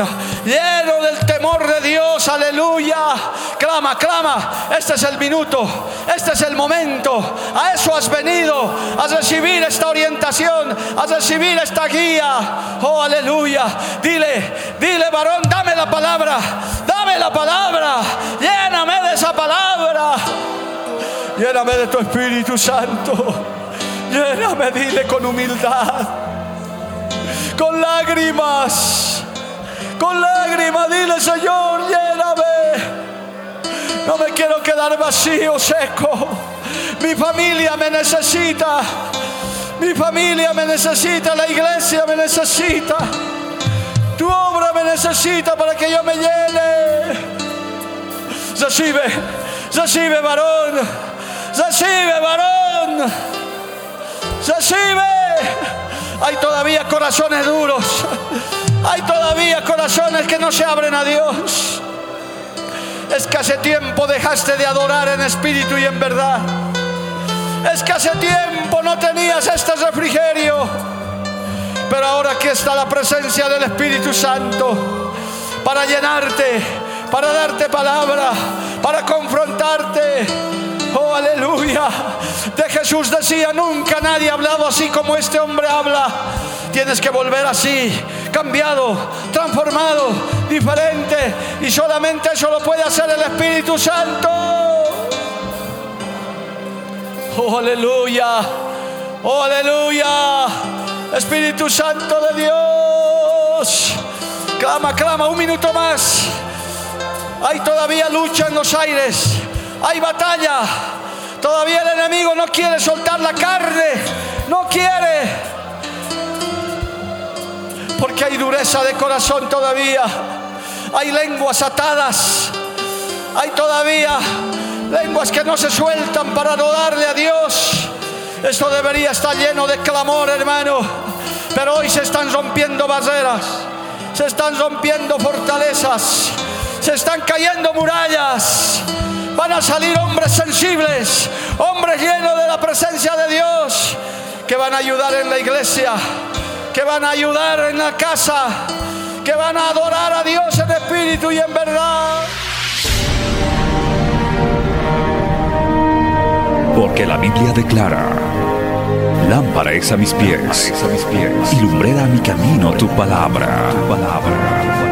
lleno del temor de Dios, aleluya. Clama, clama, este es el minuto, este es el momento, a eso has venido, a recibir esta orientación, a recibir esta guía, oh aleluya. Dile, dile varón, dame la palabra, dame la palabra, lléname de esa palabra. Lléname de tu Espíritu Santo. Lléname, dile con humildad. Con lágrimas. Con lágrimas, dile Señor, lléname. No me quiero quedar vacío, seco. Mi familia me necesita. Mi familia me necesita. La iglesia me necesita. Tu obra me necesita para que yo me llene. Recibe, recibe varón. Recibe, varón. Recibe. Hay todavía corazones duros. Hay todavía corazones que no se abren a Dios. Es que hace tiempo dejaste de adorar en espíritu y en verdad. Es que hace tiempo no tenías este refrigerio. Pero ahora aquí está la presencia del Espíritu Santo para llenarte, para darte palabra, para confrontarte. Oh, aleluya. De Jesús decía, nunca nadie ha hablado así como este hombre habla. Tienes que volver así, cambiado, transformado, diferente. Y solamente eso lo puede hacer el Espíritu Santo. Oh, aleluya. Oh, aleluya. Espíritu Santo de Dios. Clama, clama, un minuto más. Hay todavía lucha en los aires. Hay batalla. Todavía el enemigo no quiere soltar la carne. No quiere. Porque hay dureza de corazón todavía. Hay lenguas atadas. Hay todavía lenguas que no se sueltan para adodarle a Dios. Esto debería estar lleno de clamor, hermano. Pero hoy se están rompiendo barreras. Se están rompiendo fortalezas. Se están cayendo murallas. Van a salir hombres sensibles, hombres llenos de la presencia de Dios, que van a ayudar en la iglesia, que van a ayudar en la casa, que van a adorar a Dios en espíritu y en verdad. Porque la Biblia declara, lámpara es a mis pies, a mis pies y lumbrera a mi camino tu palabra. tu palabra.